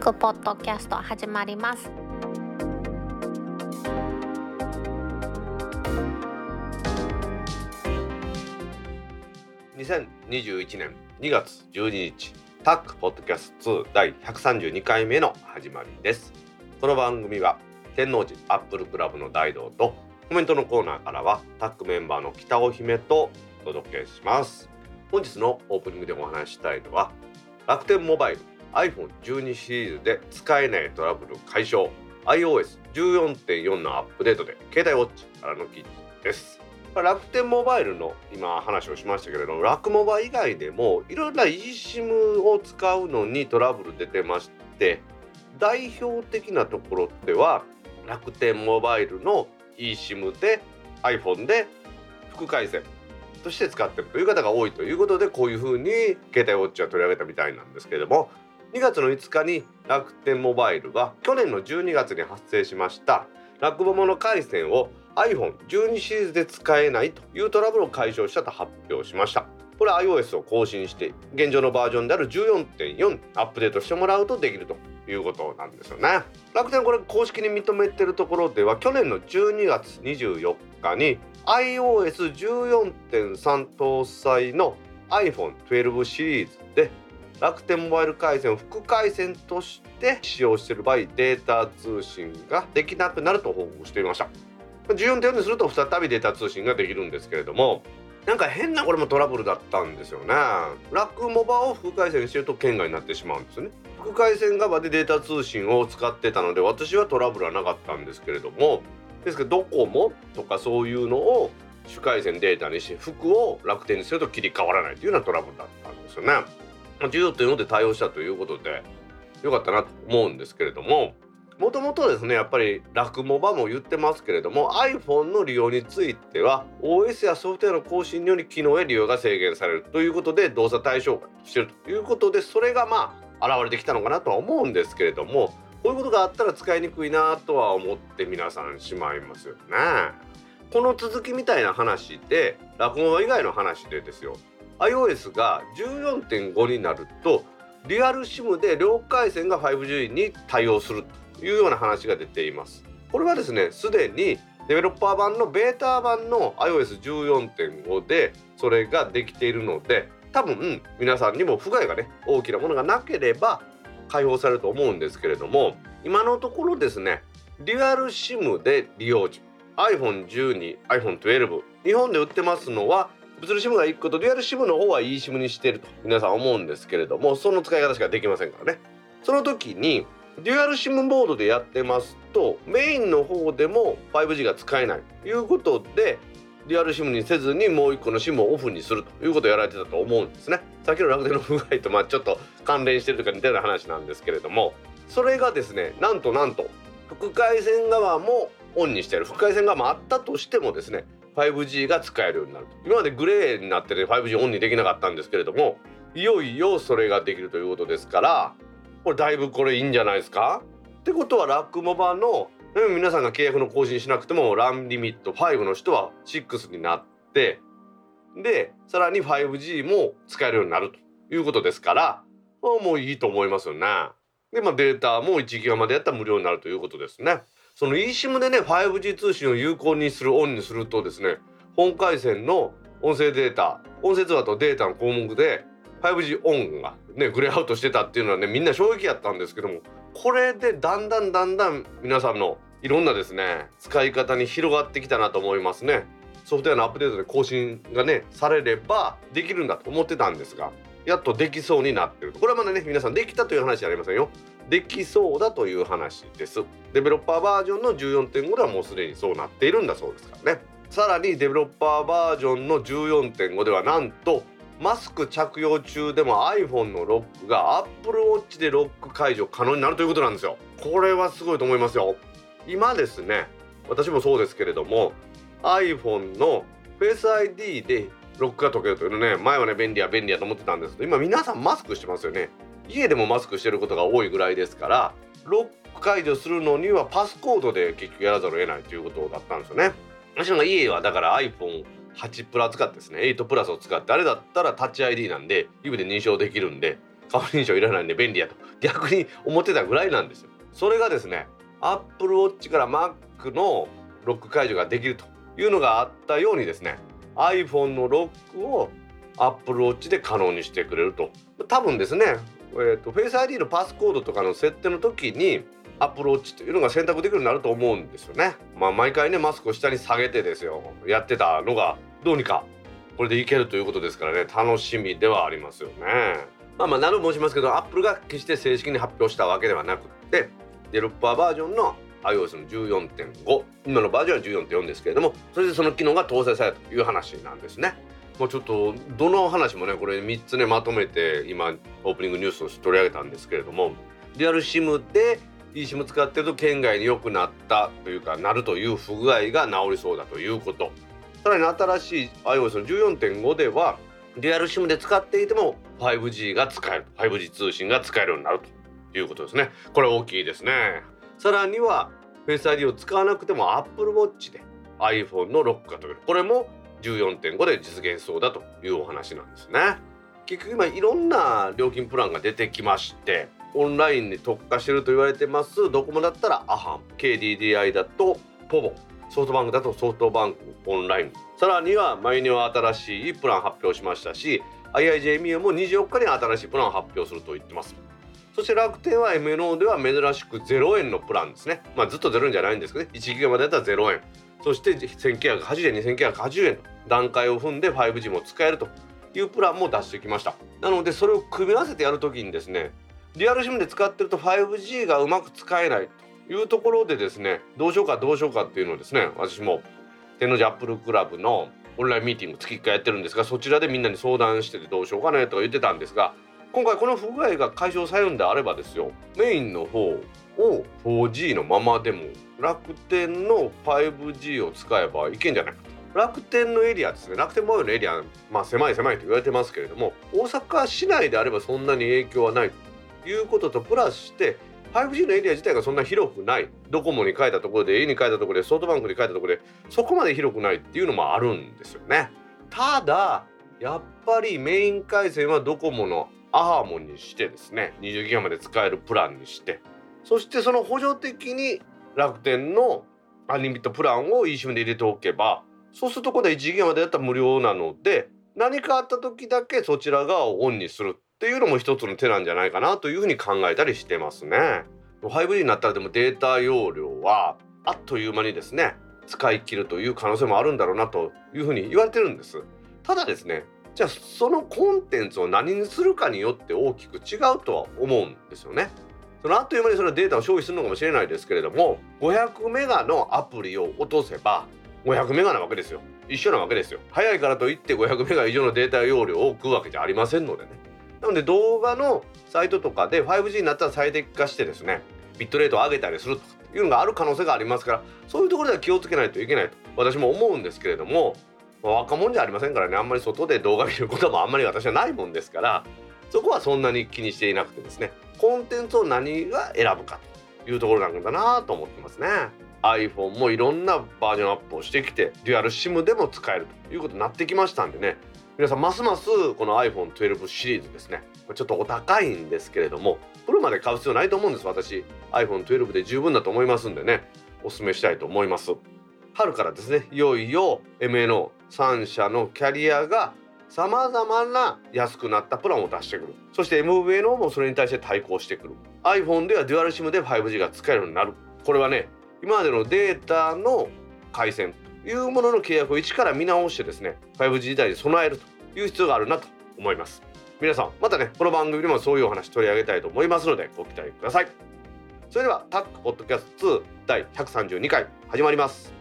クポッドキャスト始まります。2021年2月12日タックポッドキャスト2第132回目の始まりです。この番組は天王寺アップルクラブの大道とコメントのコーナーからはタックメンバーの北尾姫とお届けします。本日のオープニングでお話ししたいのは楽天モバイル iPhone12 シリーズで使えないトラブル解消。iOS14.4 のアップデートで携帯ウォッチからの記事です。楽天モバイルの今話をしましたけれども楽モバ以外でもいろいろな eSIM を使うのにトラブル出てまして代表的なところでは楽天モバイルの eSIM で iPhone で副回線として使ってるという方が多いということでこういうふうに携帯ウォッチは取り上げたみたいなんですけれども2月の5日に楽天モバイルは去年の12月に発生しました。楽モモの回線を iPhone12 シリーズで使えないというトラブルを解消したと発表しました。これ iOS を更新して現状のバージョンである14.4アップデートしてもらうとできるということなんですよね。楽天これ公式に認めてるところでは去年の12月24日に iOS14.3 搭載の iPhone12 シリーズで楽天モバイル回線を副回線として使用している場合データ通信ができなくなると報告していました。14.4にすると再びデータ通信ができるんですけれどもなんか変なこれもトラブルだったんですよね。楽モバを副回線にしてると圏外になってしまうんですよね。副回線側でデータ通信を使ってたので私はトラブルはなかったんですけれどもですけどドコモとかそういうのを主回線データにして副を楽天にすると切り替わらないというようなトラブルだったんですよね。14.4で対応したということでよかったなと思うんですけれどももともとですねやっぱり楽モバも言ってますけれども iPhone の利用については OS やソフトウェアの更新により機能や利用が制限されるということで動作対象化してるということでそれがまあ現れてきたのかなとは思うんですけれどもこういうことがあったら使いにくいなとは思って皆さんしまいますよね。この続きみたいな話で落語以外の話でですよ iOS が14.5になるとリアル SIM で両回線が 5G に対応するというような話が出ています。これはですねすでにデベロッパー版のベータ版の iOS14.5 でそれができているので多分皆さんにも不具合がね大きなものがなければ開放されると思うんですけれども今のところですねリアル SIM で利用時 iPhone12、iPhone12 日本で売ってますのは物理 SIM が1個とデュアル SIM の方は eSIM にしてると皆さん思うんですけれどもその使い方しかできませんからね。その時にデュアル SIM モードでやってますとメインの方でも 5G が使えないということでデュアル SIM にせずにもう1個の SIM をオフにするということをやられてたと思うんですね。さっきの楽天の不具合とまあちょっと関連してるとか似たような話なんですけれどもそれがですねなんとなんと副回線側もオンにしてる。副回線側もあったとしてもですね 5G が使えるようになると今までグレーになってて 5G オンにできなかったんですけれどもいよいよそれができるということですからこれだいぶこれいいんじゃないですか？ってことはラックモバの皆さんが契約の更新しなくてもランリミット5の人は6になってでさらに 5G も使えるようになるということですからもういいと思いますよね。でまあデータも1ギガまでやったら無料になるということですね。その eSIM でね 5G 通信を有効にするオンにするとですね本回線の音声データ音声通話とデータの項目で 5G オンがねグレーアウトしてたっていうのはねみんな衝撃やったんですけどもこれでだんだんだんだん皆さんのいろんなですね使い方に広がってきたなと思いますね。ソフトウェアのアップデートで更新がねされればできるんだと思ってたんですがやっとできそうになってる。これはまだね皆さんできたという話じゃありませんよ。できそうだという話です。デベロッパーバージョンの14.5ではもうすでにそうなっているんだそうですからね。さらにデベロッパーバージョンの14.5ではなんとマスク着用中でも iPhone のロックが Apple Watch でロック解除可能になるということなんですよ。これはすごいと思いますよ。今ですね私もそうですけれども iPhone の Face ID でロックが解けるというね前はね便利や便利やと思ってたんですけど今皆さんマスクしてますよね。家でもマスクしてることが多いぐらいですからロック解除するのにはパスコードで結局やらざるを得ないということだったんですよね。私の家はだから iPhone8 プラ使ってですね8プラスを使ってあれだったらタッチ ID なんで指で認証できるんで顔認証いらないんで便利やと。逆に思ってたぐらいなんですよ。それがですね Apple Watch から Mac のロック解除ができるというのがあったようにですね iPhone のロックを Apple Watch で可能にしてくれると多分ですね、えーと、Face ID のパスコードとかの設定の時に Apple Watch というのが選択できるようになると思うんですよね。まあ、毎回ねマスクを下に下げてですよやってたのがどうにかこれでいけるということですからね楽しみではありますよね。まあまあ何度も申しますけど Apple が決して正式に発表したわけではなくってデルパーバージョンの iOS の14.5今のバージョンは14.4ですけれどもそれでその機能が搭載されたという話なんですね。まあ、ちょっとどの話もねこれ3つねまとめて今オープニングニュースとして取り上げたんですけれどもデュアル SIM で eSIM 使ってると県外に良くなったというかなるという不具合が治りそうだということ。さらに新しい iOS の14.5ではデュアル SIM で使っていても 5G が使える 5G 通信が使えるようになるということですね。これ大きいですね。さらには Face ID を使わなくても Apple Watch で iPhone のロックが取れる。これも14.5で実現そうだというお話なんですね。結局今いろんな料金プランが出てきましてオンラインに特化してると言われてます。ドコモだったらアハン KDDI だとポボソフトバンクだとソフトバンクオンライン。さらには毎日は新しいプラン発表しましたし IIJMU も24日に新しいプランを発表すると言ってます。そして楽天は MNO では珍しく0円のプランですね。まあずっと0円じゃないんですけどね。1ギガまでだったら0円。そして1980円2980円と段階を踏んで 5G も使えるというプランも出してきました。なのでそれを組み合わせてやるときにですねリアル SIM で使ってると 5G がうまく使えないというところでですねどうしようかどうしようかっていうのをですね私も天王寺アップルクラブのオンラインミーティング月1回やってるんですがそちらでみんなに相談しててどうしようかねとか言ってたんですが今回この不具合が解消されるんであればですよメインの方を 4G のままでも楽天の 5G を使えばいけんじゃないかと。楽天のエリアですね。楽天モバイルのエリアまあ狭い狭いと言われてますけれども大阪市内であればそんなに影響はないいうこととプラスして 5G のエリア自体がそんな広くない。ドコモに変えたところで A に変えたところでソフトバンクに変えたところでそこまで広くないっていうのもあるんですよね。ただやっぱりメイン回線はドコモのアハモにしてですね20ギガまで使えるプランにしてそしてその補助的に楽天のアンリミットプランを eSIM で入れておけばそうするとこで1ギガまでだったら無料なので何かあった時だけそちら側をオンにするっていうのも一つの手なんじゃないかなというふうに考えたりしてますね。5G になったらでもデータ容量はあっという間にですね使い切るという可能性もあるんだろうなというふうに言われてるんです。ただですねじゃあそのコンテンツを何にするかによって大きく違うとは思うんですよね。そのあっという間にそのデータを消費するのかもしれないですけれども500メガのアプリを落とせば500メガなわけですよ。一緒なわけですよ。早いからといって500メガ以上のデータ容量を食うわけじゃありませんのでね。なので動画のサイトとかで 5G になったら最適化してですねビットレートを上げたりするというのがある可能性がありますからそういうところでは気をつけないといけないと私も思うんですけれども、若者じゃありませんからね。あんまり外で動画見ることもあんまり私はないもんですから。そこはそんなに気にしていなくてですね。コンテンツを何が選ぶかというところなんだなと思ってますね。iPhone もいろんなバージョンアップをしてきてデュアル SIM でも使えるということになってきましたんでね。皆さんますますこの iPhone12 シリーズですね。ちょっとお高いんですけれどもプロまで買う必要ないと思うんです。私 iPhone12 で十分だと思いますんでね。おすすめしたいと思います。春からですねいよいよ MNO3 社のキャリアがさまざまな安くなったプランを出してくる。そして MVNO もそれに対して対抗してくる。iPhone ではデュアル SIM で 5G が使えるようになる。これはね今までのデータの回線というものの契約を一から見直してですね 5G 時代に備えるという必要があるなと思います。皆さんまたねこの番組でもそういうお話取り上げたいと思いますのでご期待ください。それではタックポッドキャスト2第132回始まります。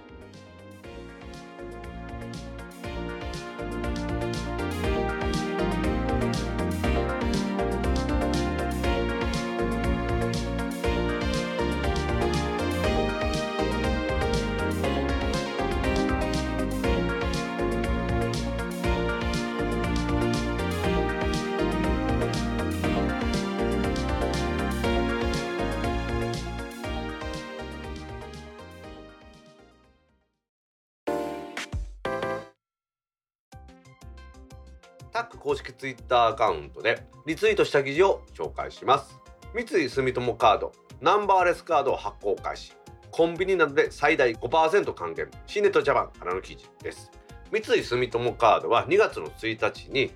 タック公式ツイッターアカウントでリツイートした記事を紹介します。三井住友カードナンバーレスカード発行開始。コンビニなどで最大5%還元。シーネットジャパンからの記事です。三井住友カードは2月の1日に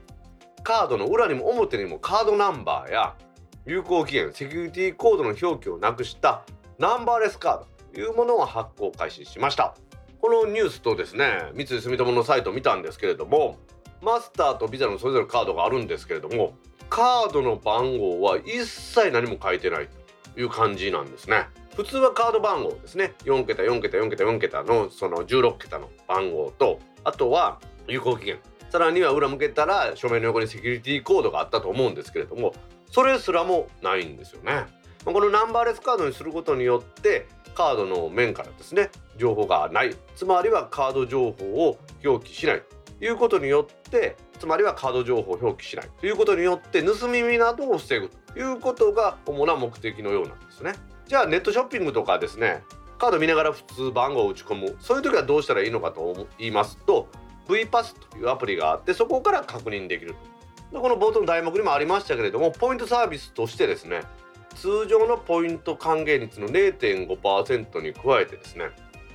カードの裏にも表にもカードナンバーや有効期限セキュリティコードの表記をなくしたナンバーレスカードというものを発行開始しました。このニュースとですね三井住友のサイトを見たんですけれどもマスターとビザのそれぞれカードがあるんですけれどもカードの番号は一切何も書いてないという感じなんですね。普通はカード番号ですね。4桁4桁4桁4桁のその16桁の番号とあとは有効期限。さらには裏向けたら書面の横にセキュリティコードがあったと思うんですけれどもそれすらもないんですよね。このナンバーレスカードにすることによってカードの面からですね情報がない。つまりはカード情報を表記しない。いうことによってつまりはカード情報を表記しないということによって盗み見などを防ぐということが主な目的のようなんですね。じゃあネットショッピングとかですねカード見ながら普通番号を打ち込む。そういう時はどうしたらいいのかと言いますと VPass というアプリがあってそこから確認できると。この冒頭の題目にもありましたけれどもポイントサービスとしてですね通常のポイント還元率の0.5%に加えてですね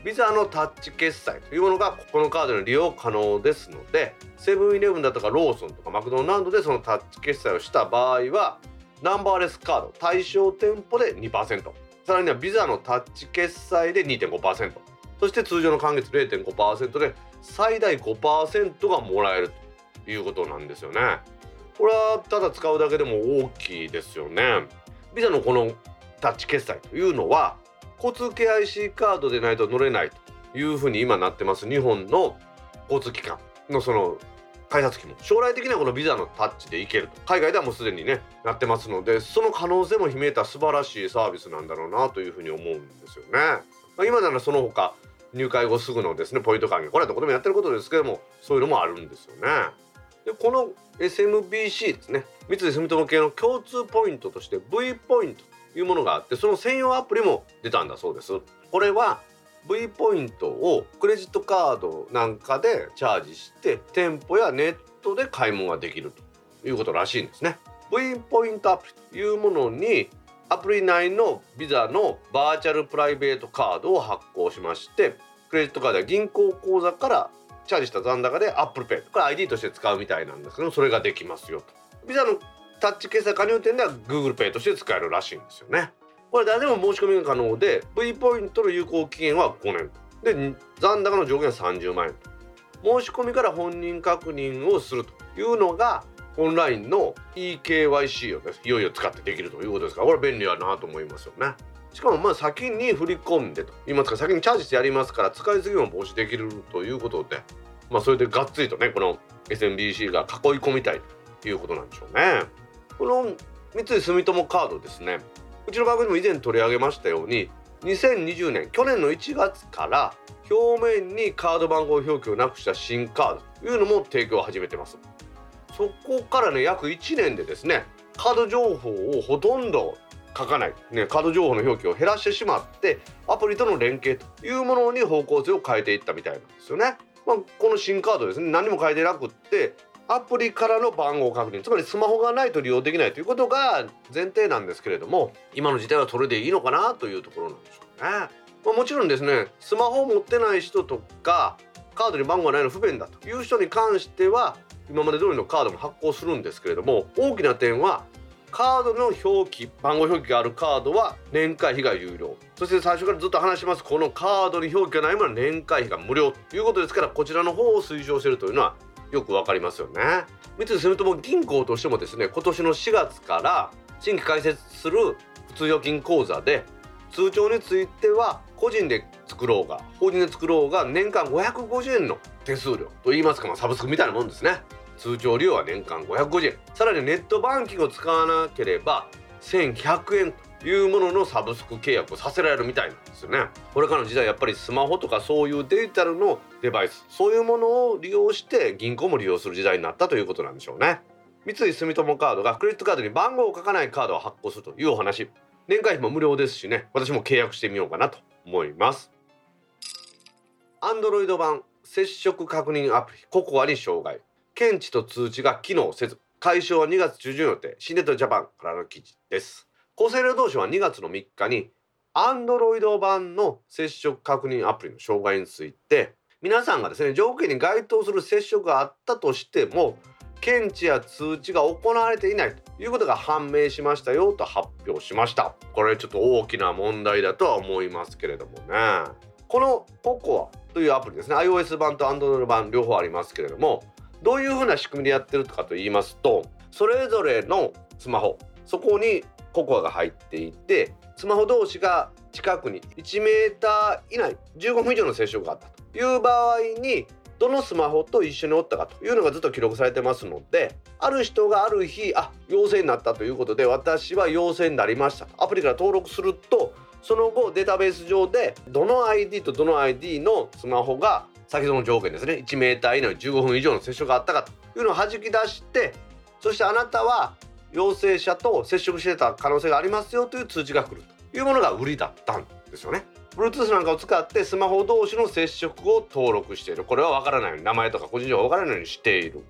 ビザのタッチ決済というものがこのカードに利用可能ですのでセブンイレブンだとかローソンとかマクドナルドでそのタッチ決済をした場合はナンバーレスカード対象店舗で2%さらにはビザのタッチ決済で2.5%そして通常の還月0.5%で最大5%がもらえるということなんですよね。これはただ使うだけでも大きいですよね。ビザのこのタッチ決済というのは交通系 IC カードでないと乗れないというふうに今なってます日本の交通機関のその改札機も将来的にはこのビザのタッチでいけると海外ではもうすでにねなってますのでその可能性も秘めた素晴らしいサービスなんだろうなというふうに思うんですよね。まあ、今ならその他入会後すぐのですねポイント還元これはどこでもやってることですけどもそういうのもあるんですよね。でこの SMBC ですね三井住友系の共通ポイントとして V ポイントいうものがあってその専用アプリも出たんだそうです。これは V ポイントをクレジットカードなんかでチャージして店舗やネットで買い物ができるということらしいんですね。V ポイントアプリというものにアプリ内のビザのバーチャルプライベートカードを発行しましてクレジットカードや銀行口座からチャージした残高で Apple Pay これ ID として使うみたいなんですけどそれができますよとビザのタッチ決済加入店では Google Pay として使えるらしいんですよね。これ誰でも申し込みが可能で V ポイントの有効期限は5年。で残高の上限は30万円。申し込みから本人確認をするというのがオンラインの eKYC をです。いよいよ使ってできるということですからこれ便利やなと思いますよね。しかもまあ先に振り込んでと。言いますか先にチャージしてやりますから使いすぎも防止できるということで。まあそれでがっつりとねこの SMBC が囲い込みたいということなんでしょうね。この三井住友カードですね。うちの番組も以前取り上げましたように2020年去年の1月から表面にカード番号表記をなくした新カードというのも提供を始めてます。そこからね約1年でですねカード情報をほとんど書かない、ね、カード情報の表記を減らしてしまってアプリとの連携というものに方向性を変えていったみたいなんですよね。まあ、この新カードですね何も変えてなくってアプリからの番号確認つまりスマホがないと利用できないということが前提なんですけれども今の時代はそれでいいのかなというところなんでしょうね。まあ、もちろんですねスマホを持ってない人とかカードに番号がないの不便だという人に関しては今まで通りのカードも発行するんですけれども大きな点はカードの表記番号表記があるカードは年会費が有料そして最初からずっと話しますこのカードに表記がないものは年会費が無料ということですからこちらの方を推奨しているというのはよくわかりますよね。三井住友銀行としてもですね今年の4月から新規開設する普通預金口座で通帳については個人で作ろうが法人で作ろうが年間550円の手数料といいますか、まあ、サブスクみたいなもんですね。通常利用は年間550円。さらにネットバンキングを使わなければ1100円というもののサブスク契約をさせられるみたいなんですよね。これからの時代やっぱりスマホとかそういうデジタルのデバイスそういうものを利用して銀行も利用する時代になったということなんでしょうね。三井住友カードがクレジットカードに番号を書かないカードを発行するというお話。年会費も無料ですしね。私も契約してみようかなと思います。Android 版接触確認アプリココアに障害。検知と通知が機能せず解消は2月中旬予定。シネットジャパンからの記事です。厚生労働省は2月の3日に Android 版の接触確認アプリの障害について皆さんがですね条件に該当する接触があったとしても検知や通知が行われていないということが判明しましたよと発表しました。これちょっと大きな問題だとは思いますけれどもね。この COCOA というアプリですね。iOS 版と Android 版両方ありますけれどもどういうふうな仕組みでやってるかと言いますとそれぞれのスマホそこに COCOA が入っていてスマホ同士が近くに1メーター以内15分以上の接触があったという場合にどのスマホと一緒におったかというのがずっと記録されてますのである人がある日あ陽性になったということで私は陽性になりましたアプリから登録するとその後データベース上でどの ID とどの ID のスマホが先ほどの条件ですね1メーター以内15分以上の接触があったかというのを弾き出してそしてあなたは陽性者と接触してた可能性がありますよという通知が来るというものが売りだったんですよね。Bluetooth なんかを使ってスマホ同士の接触を登録している。これは分からないように名前とか個人情報分からないようにしている。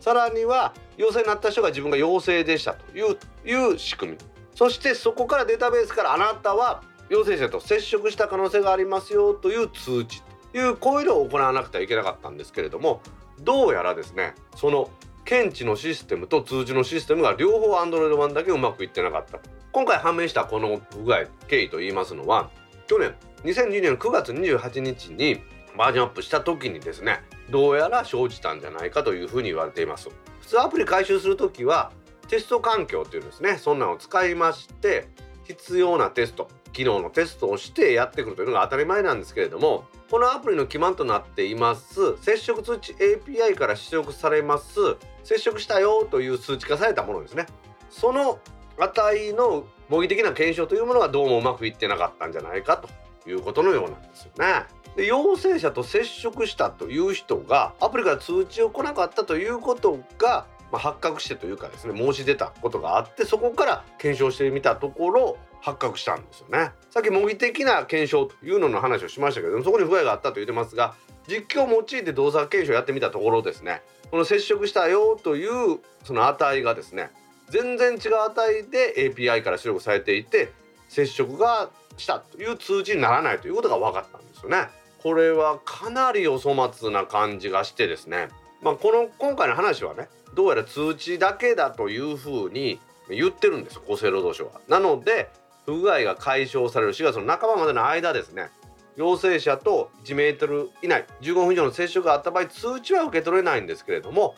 さらには陽性になった人が自分が陽性でしたといういう仕組み。そしてそこからデータベースからあなたは陽性者と接触した可能性がありますよという通知というこういうのを行わなくてはいけなかったんですけれどもどうやらですねその検知のシステムと通知のシステムが両方 Android 版だけうまくいってなかった。今回判明したこの不具合経緯と言いますのは去年2020年9月28日にバージョンアップした時にですねどうやら生じたんじゃないかというふうに言われています。普通アプリ回収する時はテスト環境っていうですねそんなのを使いまして必要なテスト機能のテストをしてやってくるというのが当たり前なんですけれどもこのアプリの基盤となっています接触通知 API から出力されます接触したよという数値化されたものですねその値の模擬的な検証というものがどうもうまくいってなかったんじゃないかということのようなんですよね。で陽性者と接触したという人がアプリから通知を来なかったということが、まあ、発覚してというかですね申し出たことがあってそこから検証してみたところ発覚したんですよね。さっき模擬的な検証というのの話をしましたけどそこに不具合があったと言ってますが実況を用いて動作検証をやってみたところですねこの接触したよというその値がですね全然違う値で API から出力されていて接触がしたという通知にならないということが分かったんですよね。これはかなりお粗末な感じがしてですね、まあ、この今回の話はねどうやら通知だけだというふうに言ってるんですよ厚生労働省は。なので不具合が解消される4月の半ばまでの間ですね陽性者と1メートル以内15分以上の接触があった場合通知は受け取れないんですけれども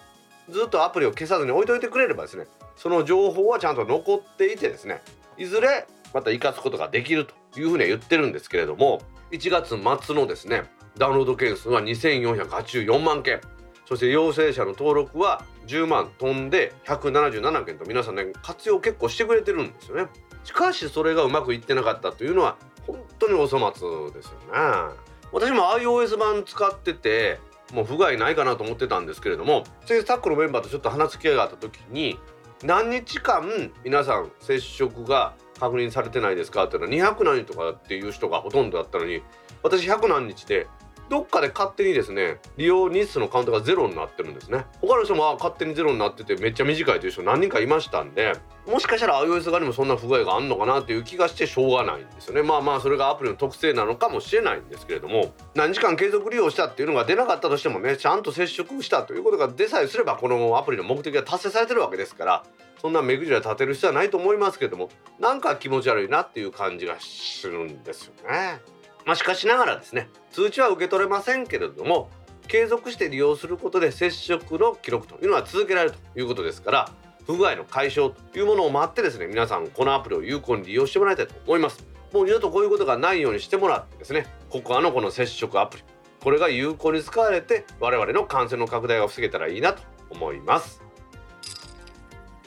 ずっとアプリを消さずに置いといてくれればですねその情報はちゃんと残っていてですねいずれまた生かすことができるというふうには言ってるんですけれども1月末のですねダウンロード件数は2484万件そして陽性者の登録は10万飛んで177件と皆さんね活用結構してくれてるんですよね。しかしそれがうまくいってなかったというのは本当にお粗末ですよね。私も iOS 版使っててもう不具合ないかなと思ってたんですけれども先生タックのメンバーとちょっと話す機会があった時に何日間皆さん接触が確認されてないですかっていうのは200何とかっていう人がほとんどだったのに私100何日でどっかで勝手にですね利用日数のカウントがゼロになってるんですね他の人も勝手にゼロになっててめっちゃ短いという人何人かいましたんでもしかしたら iOS 側にもそんな不具合があんのかなっていう気がしてしょうがないんですよねまあまあそれがアプリの特性なのかもしれないんですけれども何時間継続利用したっていうのが出なかったとしてもねちゃんと接触したということが出さえすればこのアプリの目的が達成されてるわけですからそんな目くじら立てる必要はないと思いますけどもなんか気持ち悪いなっていう感じがするんですよね。まあ、しかしながらですね通知は受け取れませんけれども継続して利用することで接触の記録というのは続けられるということですから不具合の解消というものを待ってですね皆さんこのアプリを有効に利用してもらいたいと思います。もう二度とこういうことがないようにしてもらってですねココアのこの接触アプリこれが有効に使われて我々の感染の拡大が防げたらいいなと思います。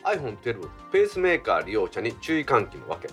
iPhone12 ペースメーカー利用者に注意喚起のわけ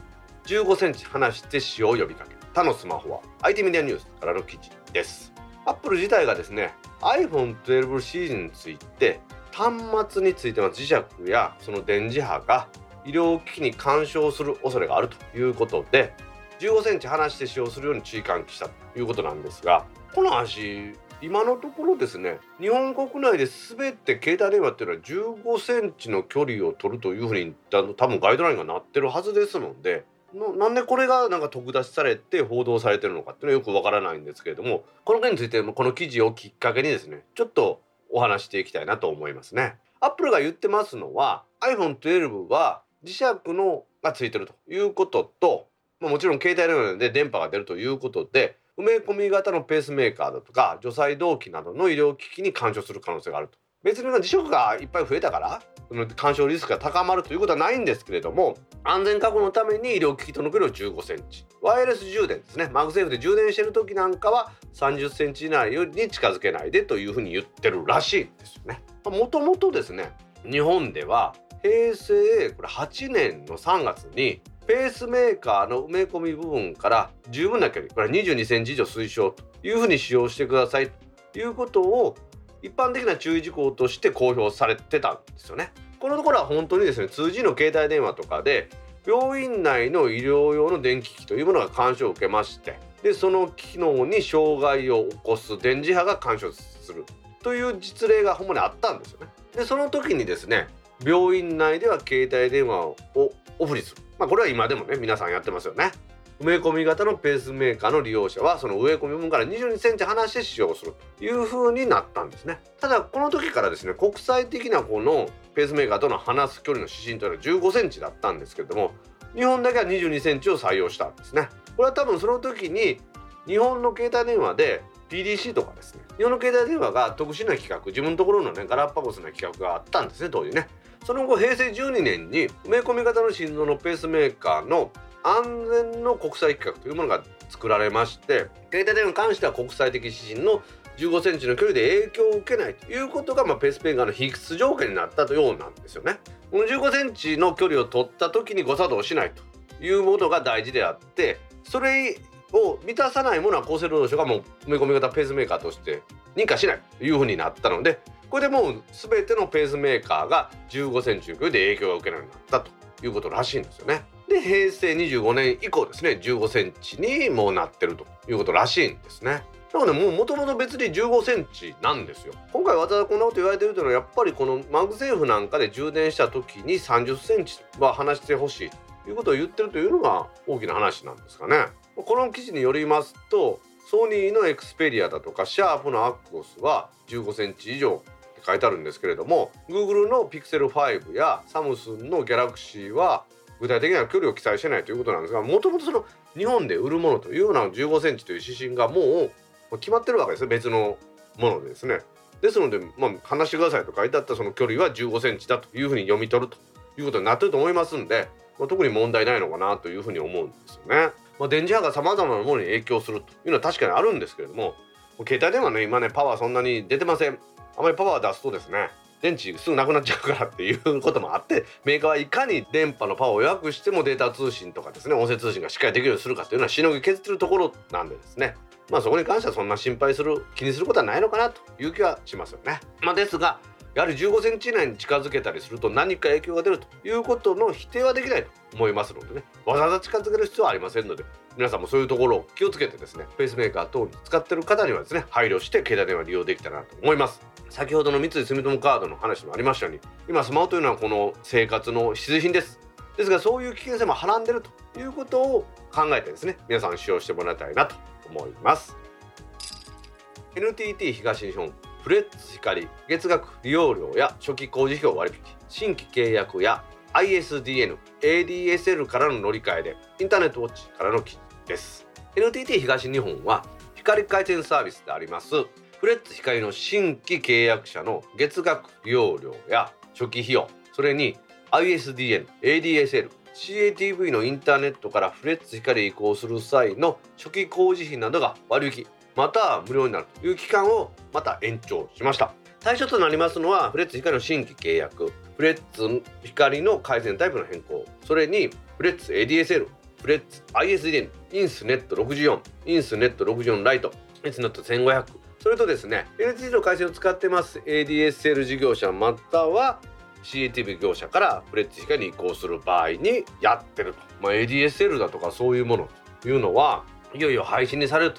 15センチ離して使用を呼びかけ。他のスマホは IT メディアニュースからの記事です。アップル自体がですね iPhone12 シーズンについて端末についての磁石やその電磁波が医療機器に干渉する恐れがあるということで15センチ離して使用するように注意喚起したということなんですがこの話今のところですね日本国内で全て携帯電話っていうのは15センチの距離を取るというふうに多分ガイドラインがなってるはずですのでのなんでこれがなんか特出しされて報道されてるのかっていうのはよくわからないんですけれどもこの件についてもこの記事をきっかけにですねちょっとお話していきたいなと思いますね。アップルが言ってますのは iPhone12 は磁石のがついてるということとまもちろん携帯電話で電波が出るということで埋め込み型のペースメーカーだとか除細動器などの医療機器に干渉する可能性があると別に磁石がいっぱい増えたから干渉リスクが高まるということはないんですけれども安全確保のために医療機器との距離を15センチ。ワイヤレス充電ですね。マグセーフで充電してる時なんかは30センチ以内に近づけないでというふうに言ってるらしいんですよね。もともとですね日本では平成これ8年の3月にペースメーカーの埋め込み部分から十分な距離これは22センチ以上推奨というふうに使用してくださいということを一般的な注意事項として公表されてたんですよね。このところは本当にですね 2G の携帯電話とかで病院内の医療用の電気機器というものが干渉を受けましてでその機能に障害を起こす電磁波が干渉するという実例が主にあったんですよね。でその時にですね病院内では携帯電話をオフにするまあ、これは今でもね皆さんやってますよね埋め込み型のペースメーカーの利用者はその植え込み分から22センチ離して使用するという風になったんですね。ただこの時からですね国際的なこのペースメーカーとの離す距離の指針というのは15センチだったんですけれども日本だけは22センチを採用したんですね。これは多分その時に日本の携帯電話で PDC とかですね日本の携帯電話が特殊な企画自分のところのねガラッパゴスな企画があったんですね当時ね。その後平成12年に埋め込み型の心臓のペースメーカーの安全の国際規格というものが作られまして携帯電話に関しては国際的指針の15センチの距離で影響を受けないということが、まあ、ペースメーカーの必須条件になったとようなんですよね。この15センチの距離を取った時に誤作動しないというものが大事であってそれを満たさないものは厚生労働省がもう埋め込み型ペースメーカーとして認可しないというふうになったのでこれでもう全てのペースメーカーが15センチの距離で影響を受けるようになったということらしいんですよね。で平成25年以降ですね15センチにもうなってるということらしいんですね。だからねもうもともと別に15センチなんですよ。今回わざわざこんなこと言われてるというのはやっぱりこのマグセーフなんかで充電した時に30センチは離してほしいということを言ってるというのが大きな話なんですかね。この記事によりますとソニーのエクスペリアだとかシャープのアクオスは15センチ以上って書いてあるんですけれども Google の Pixel 5やサムスンの Galaxy は具体的な距離を記載してないということなんですがもともとその日本で売るものというような15センチという指針がもう決まってるわけです別のものでですね。ですので、まあ、話してくださいと書いてあったその距離は15センチだというふうに読み取るということになってると思いますんで、まあ、特に問題ないのかなというふうに思うんですよね。まあ、電磁波がさまざまなものに影響するというのは確かにあるんですけれども携帯電話ね今ねパワーそんなに出てませんあまりパワー出すとですね電池すぐなくなっちゃうからっていうこともあってメーカーはいかに電波のパワーを弱くしてもデータ通信とかですね音声通信がしっかりできるようにするかっていうのはしのぎ削ってるところなんでですねまあそこに関してはそんな心配する気にすることはないのかなという気はしますよね。まあ、ですがやはり15センチ以内に近づけたりすると何か影響が出るということの否定はできないと思いますのでねわざわざ近づける必要はありませんので皆さんもそういうところを気をつけてですねペースメーカー等に使ってる方にはですね配慮して携帯電話利用できたらなと思います。先ほどの三井住友カードの話もありましたように今スマホというのはこの生活の必需品です。ですがそういう危険性もはらんでるということを考えてですね皆さん使用してもらいたいなと思います。NTT 東日本フレッツ光月額利用料や初期工事費用割引。新規契約や ISDN、ADSL からの乗り換えでインターネットウォッチからの記事です。NTT 東日本は光回線サービスでありますフレッツ光の新規契約者の月額利用料や初期費用それに ISDN、ADSL、CATV のインターネットからフレッツ光へ移行する際の初期工事費などが割引または無料になるという期間をまた延長しました。対象となりますのはフレッツ光の新規契約フレッツ光の回線タイプの変更それにフレッツ ADSL フレッツ ISDN インスネット64インスネット64ライトインスネット1500それとですね NTT の回線を使ってます ADSL 事業者または CATV 業者からフレッツ光に移行する場合にやってると、まあ、ADSL だとかそういうものというのはいよいよ廃止にされる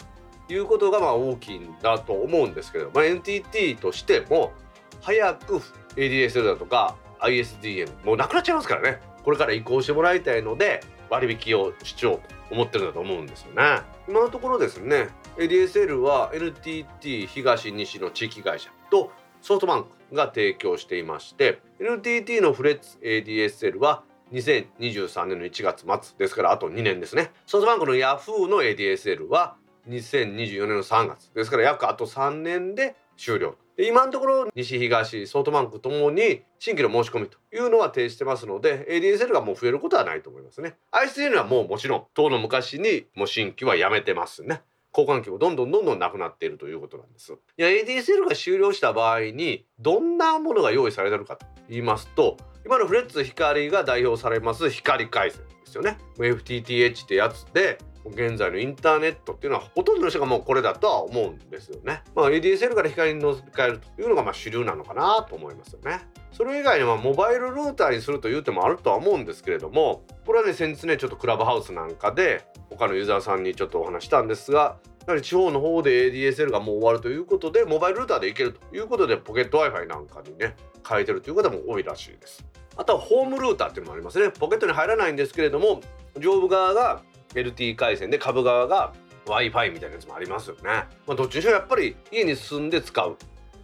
ということがまあ大きいんだと思うんですけど、まあ、NTT としても早く ADSL だとか ISDN もうなくなっちゃいますからね。これから移行してもらいたいので割引を主張と思ってるんだと思うんですよね。今のところですね ADSL は NTT 東西の地域会社とソフトバンクが提供していまして NTT のフレッツ ADSL は2023年の1月末ですからあと2年ですね。ソフトバンクの Yahoo の ADSL は2024年の3月ですから約あと3年で終了今のところ西東ソフトバンクともに新規の申し込みというのは提示してますので ADSL がもう増えることはないと思いますね。ICN はもうもちろん当の昔にもう新規はやめてますね。交換機もどんどんどんどんなくなっているということなんです。いや ADSL が終了した場合にどんなものが用意されてるかと言いますと今のフレッツ光が代表されます光回線ですよね。FTTH ってやつで現在のインターネットっていうのはほとんどの人がもうこれだとは思うんですよね。まあ、ADSL から光に乗り換えるというのがまあ主流なのかなと思いますよね。それ以外にはモバイルルーターにするという手もあるとは思うんですけれどもこれはね先日ねちょっとクラブハウスなんかで他のユーザーさんにちょっとお話したんですがやはり地方の方で ADSL がもう終わるということでモバイルルーターでいけるということでポケット Wi-Fi なんかにね変えてるという方も多いらしいです。あとはホームルーターっていうのもありますねポケットに入らないんですけれども上部側が LT 回線で株側が Wi-Fi みたいなやつもありますよね。まあ、どっちにしろやっぱり家に住んで使う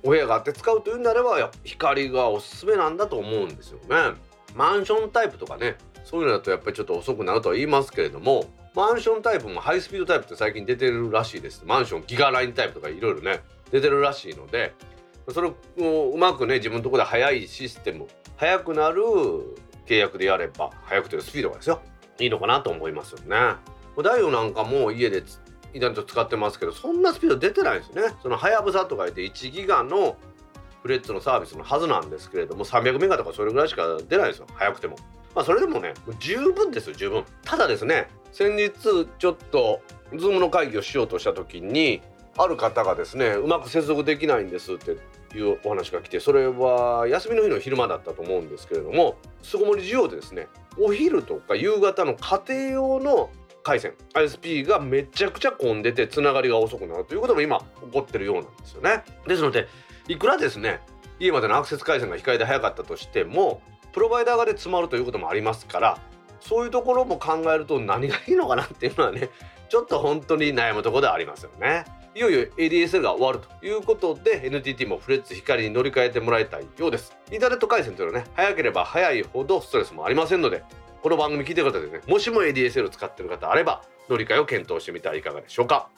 お部屋があって使うというならば光がおすすめなんだと思うんですよね。マンションタイプとかねそういうのだとやっぱりちょっと遅くなるとは言いますけれどもマンションタイプもハイスピードタイプって最近出てるらしいですマンションギガラインタイプとかいろいろね出てるらしいのでそれをうまくね自分のとこで速いシステム速くなる契約でやれば速くてスピードがですよいいのかなと思いますよね。ダイオなんかも家でインターネット使ってますけどそんなスピード出てないですね。そのはやぶさとか言って1ギガのフレッツのサービスのはずなんですけれども300メガとかそれぐらいしか出ないですよ早くても。まあそれでもね十分ですよ十分。ただですね先日ちょっと Zoom の会議をしようとした時にある方がですねうまく接続できないんですっていうお話が来てそれは休みの日の昼間だったと思うんですけれども巣ごもり需要でですねお昼とか夕方の家庭用の回線 ISP がめちゃくちゃ混んでてつながりが遅くなるということも今起こってるようなんですよね。ですのでいくらですね家までのアクセス回線が控えで早かったとしてもプロバイダー側で詰まるということもありますからそういうところも考えると何がいいのかなっていうのはねちょっと本当に悩むところではありますよね。いよいよ ADSL が終わるということで NTT もフレッツ光に乗り換えてもらいたいようです。インターネット回線というのはね早ければ早いほどストレスもありませんのでこの番組聞いてる方でねもしも ADSL を使ってる方あれば乗り換えを検討してみてはいかがでしょうか。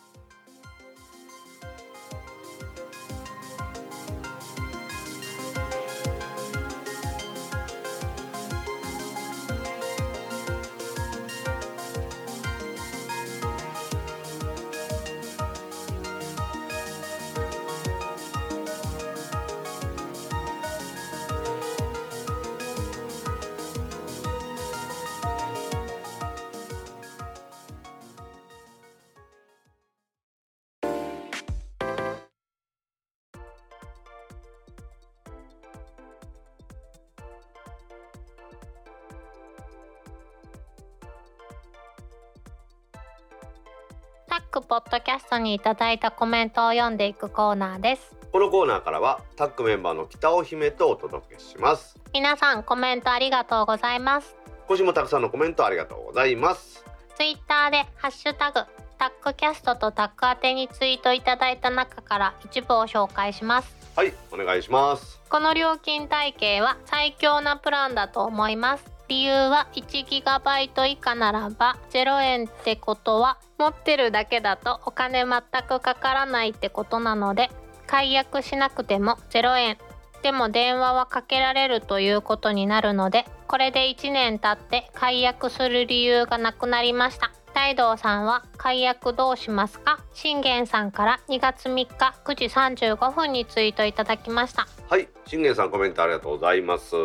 ッドキャストにいただいたコメントを読んでいくコーナーです。このコーナーからはタックメンバーの北尾姫とお届けします。皆さんコメントありがとうございます。今週もたくさんのコメントありがとうございます。ツイッターでハッシュタグタックキャストとタック宛てにツイートいただいた中から一部を紹介します。はいお願いします。この料金体系は最強なプランだと思います理由は 1GB 以下ならば0円ってことは持ってるだけだとお金全くかからないってことなので解約しなくても0円。でも電話はかけられるということになるのでこれで1年経って解約する理由がなくなりました。大道さんは解約どうしますか？信玄さんから2月3日9時35分にツイートいただきました。はい信玄さんコメントありがとうございます。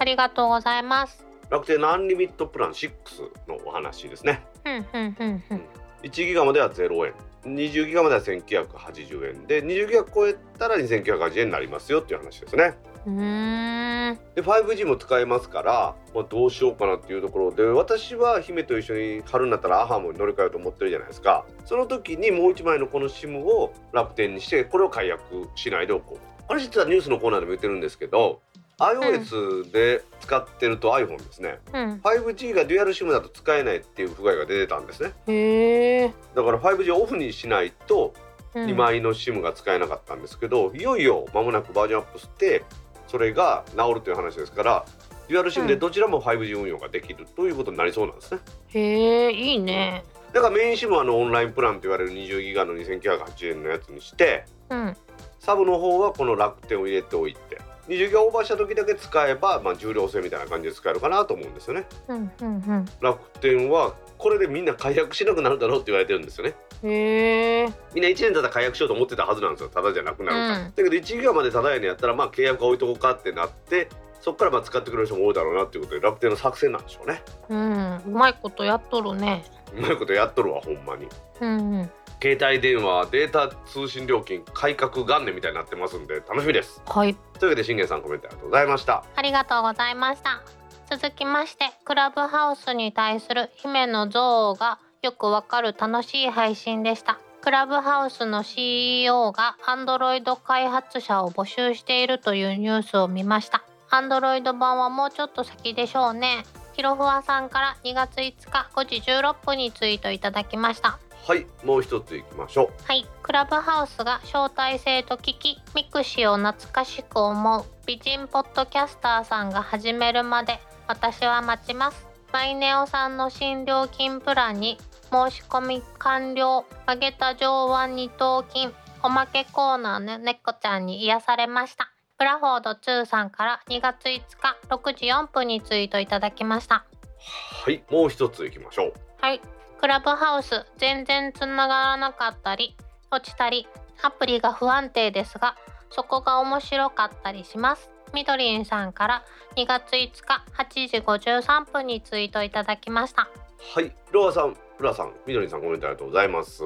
ありがとうございます楽天のアンリミットプラン6のお話ですね。ふんふんふんふん。1ギガまでは0円。20ギガまでは1980円。で20ギガ超えたら2980円になりますよっていう話ですね。で 5G も使えますから、まあ、どうしようかなっていうところで私は姫と一緒に春になったらアハモに乗り換えようと思ってるじゃないですか。その時にもう一枚のこの SIM を楽天にしてこれを解約しないでおこう。あれ実はニュースのコーナーでも言ってるんですけど iOS で使ってると iPhone ですね。うん。5G がデュアル SIM だと使えないっていう不具合が出てたんですね。だから 5G をオフにしないとうん。2枚の SIM が使えなかったんですけど、いよいよ間もなくバージョンアップしてそれが治るという話ですからデュアル SIM でどちらも 5G 運用ができるということになりそうなんですね。へえいいね。だからメイン SIM はあのオンラインプランと言われる20ギガの2980円のやつにしてうん。サブの方はこの楽天を入れておいて20ギガオーバーした時だけ使えば、まあ、重量制みたいな感じで使えるかなと思うんですよね。うんうん楽天はこれでみんな解約しなくなるだろうって言われてるんですよね。うんへえ。みんな1年ただ解約しようと思ってたはずなんですよただじゃなくなるから、うん。だけど1ギガまでただやねんやったらまあ契約置いとこうかってなってそこからまあ使ってくれる人も多いだろうなっていうことで楽天の作戦なんでしょうね。うん。うまいことやっとるね。うまいことやっとるわほんまに。うんうん携帯電話データ通信料金改革元年みたいになってますんで楽しみです。はい。というわけで信玄さんコメントありがとうございました。ありがとうございました。続きましてクラブハウスに対する姫の憎悪がよくわかる楽しい配信でした。クラブハウスの CEO が Android 開発者を募集しているというニュースを見ました。Android 版はもうちょっと先でしょうね。ひろふわさんから2月5日5時16分にツイートいただきましたはいもう一ついきましょはい、クラブハウスが招待制と聞き、ミクシーを懐かしく思う美人ポッドキャスターさんが始めるまで私は待ちます。マイネオさんの新料金プランに申し込み完了、曲げた上腕二頭筋、おまけコーナーの猫ちゃんに癒されました。ブラフォード2さんから2月5日6時4分にツイートいただきました。うはいもう一ついきましょうはい。クラブハウス全然つながらなかったり落ちたりアプリが不安定ですがそこが面白かったりします。みどりんさんから2月5日8時53分にツイートいただきました。はいロアさんプラさんみどりさんコメントありがとうございます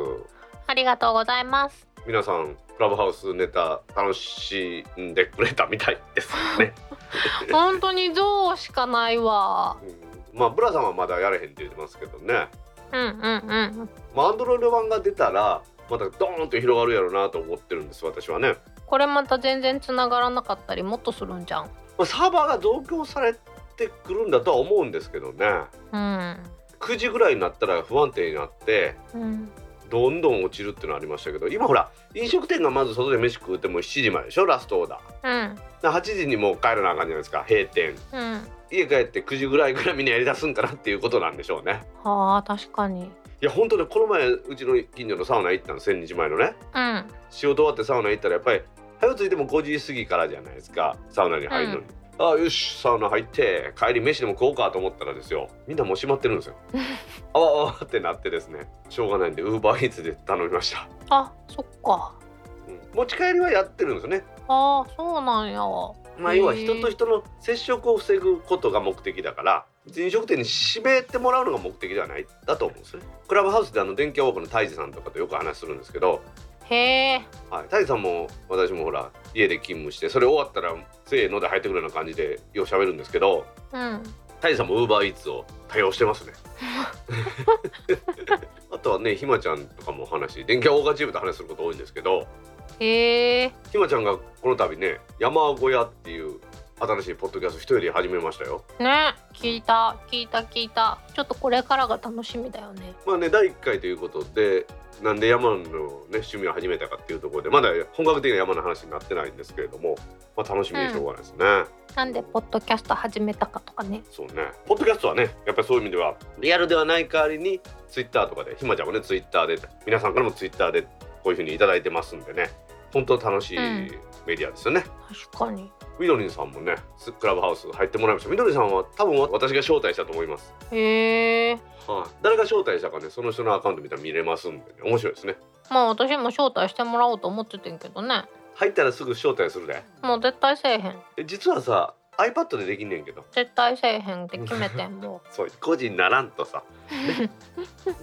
ありがとうございます。皆さんクラブハウスネタ楽しんでくれたみたいですね 本当に象しかないわ。うんまあブラさんはまだやれへんって言ってますけどねうんうんうん。まあアンドロイド版が出たらまたドーンと広がるやろうなと思ってるんです私はね、これまた全然つながらなかったりもっとするんじゃん。まあ、サーバーが増強されてくるんだとは思うんですけどねうん。9時ぐらいになったら不安定になってうん。どんどん落ちるっていうのはありましたけど今ほら飲食店がまず外で飯食うても7時まででしょラストオーダーうん。だから8時にもう帰らなあかんじゃないですか閉店うん。家帰って9時ぐらいからみんなやりだすんかなっていうことなんでしょうねはあ確かに。いや本当ねこの前うちの近所のサウナ行ったの1000日前のねうん。仕事終わってサウナ行ったらやっぱり早ついても5時過ぎからじゃないですかサウナに入るのに、ああよしサウナ入って帰り飯でも食おうかと思ったらですよみんなもう閉まってるんですよ。あわあわってなってですねしょうがないんでウーバーイーツで頼みました、あそっか。うん。持ち帰りはやってるんですよね。ああそうなんや。まあ要は人と人の接触を防ぐことが目的だから飲食店に閉めてもらうのが目的ではない？だと思うんですね。クラブハウスであの電気屋ウォークの太一さんとかとよく話するんですけどへえ。はい、タイさんも私もほら家で勤務してそれ終わったらせーので入ってくるような感じでよう喋るんですけどうん。タイさんもウーバーイーツを多用してますね あとはねひまちゃんとかも話電気屋オーガチームと話すること多いんですけどへえ。ひまちゃんがこの度ね山小屋っていう新しいポッドキャスト一人で始めましたよね聞いた聞いた聞いた。ちょっとこれからが楽しみだよね。まあね第1回ということでなんで山のね趣味を始めたかっていうところでまだ本格的な山の話になってないんですけれども、まあ、楽しみでしょうがないですね。なんでポッドキャスト始めたかとかね。そうね。ポッドキャストはね、やっぱりそういう意味ではリアルではない代わりにツイッターとかで、ひまちゃんもねツイッターで皆さんからもツイッターでこういう風にいただいてますんでね、本当楽しいうんメディアですよね。確かに。みどりんさんもね、スクラブハウス入ってもらいました。みどりんさんは多分私が招待したと思います。へえ。はい、誰が招待したかね、その人のアカウント見たら見れますんでね、面白いですね。まあ私も招待してもらおうと思っててんけどね。入ったらすぐ招待するで。もう絶対せえへん。え実はさ、iPad でできんねんけど、絶対せえへんって決めてん もそう個人ならんとさ。ね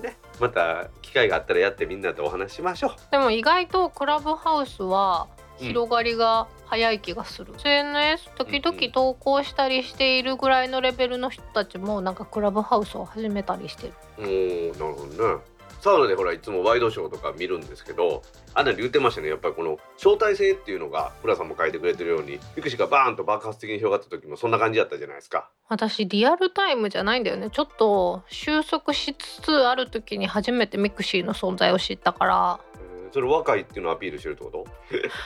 ね、また機会があったらやってみんなでお話ししましょう。う。でも意外とクラブハウスは広がりが早い気がする、SNS 時々投稿したりしているぐらいのレベルの人たちもなんかクラブハウスを始めたりしてる。おーなるほどね。サウナでほらいつもワイドショーとか見るんですけどあんなに言ってましたね。やっぱりこの招待制っていうのがプラさんも書いてくれてるようにミクシーがバーンと爆発的に広がった時もそんな感じだったじゃないですか。私リアルタイムじゃないんだよね。ちょっと収束しつつある時に初めてミクシーの存在を知ったからえーそれ若いっていうのをアピールしてるってこと？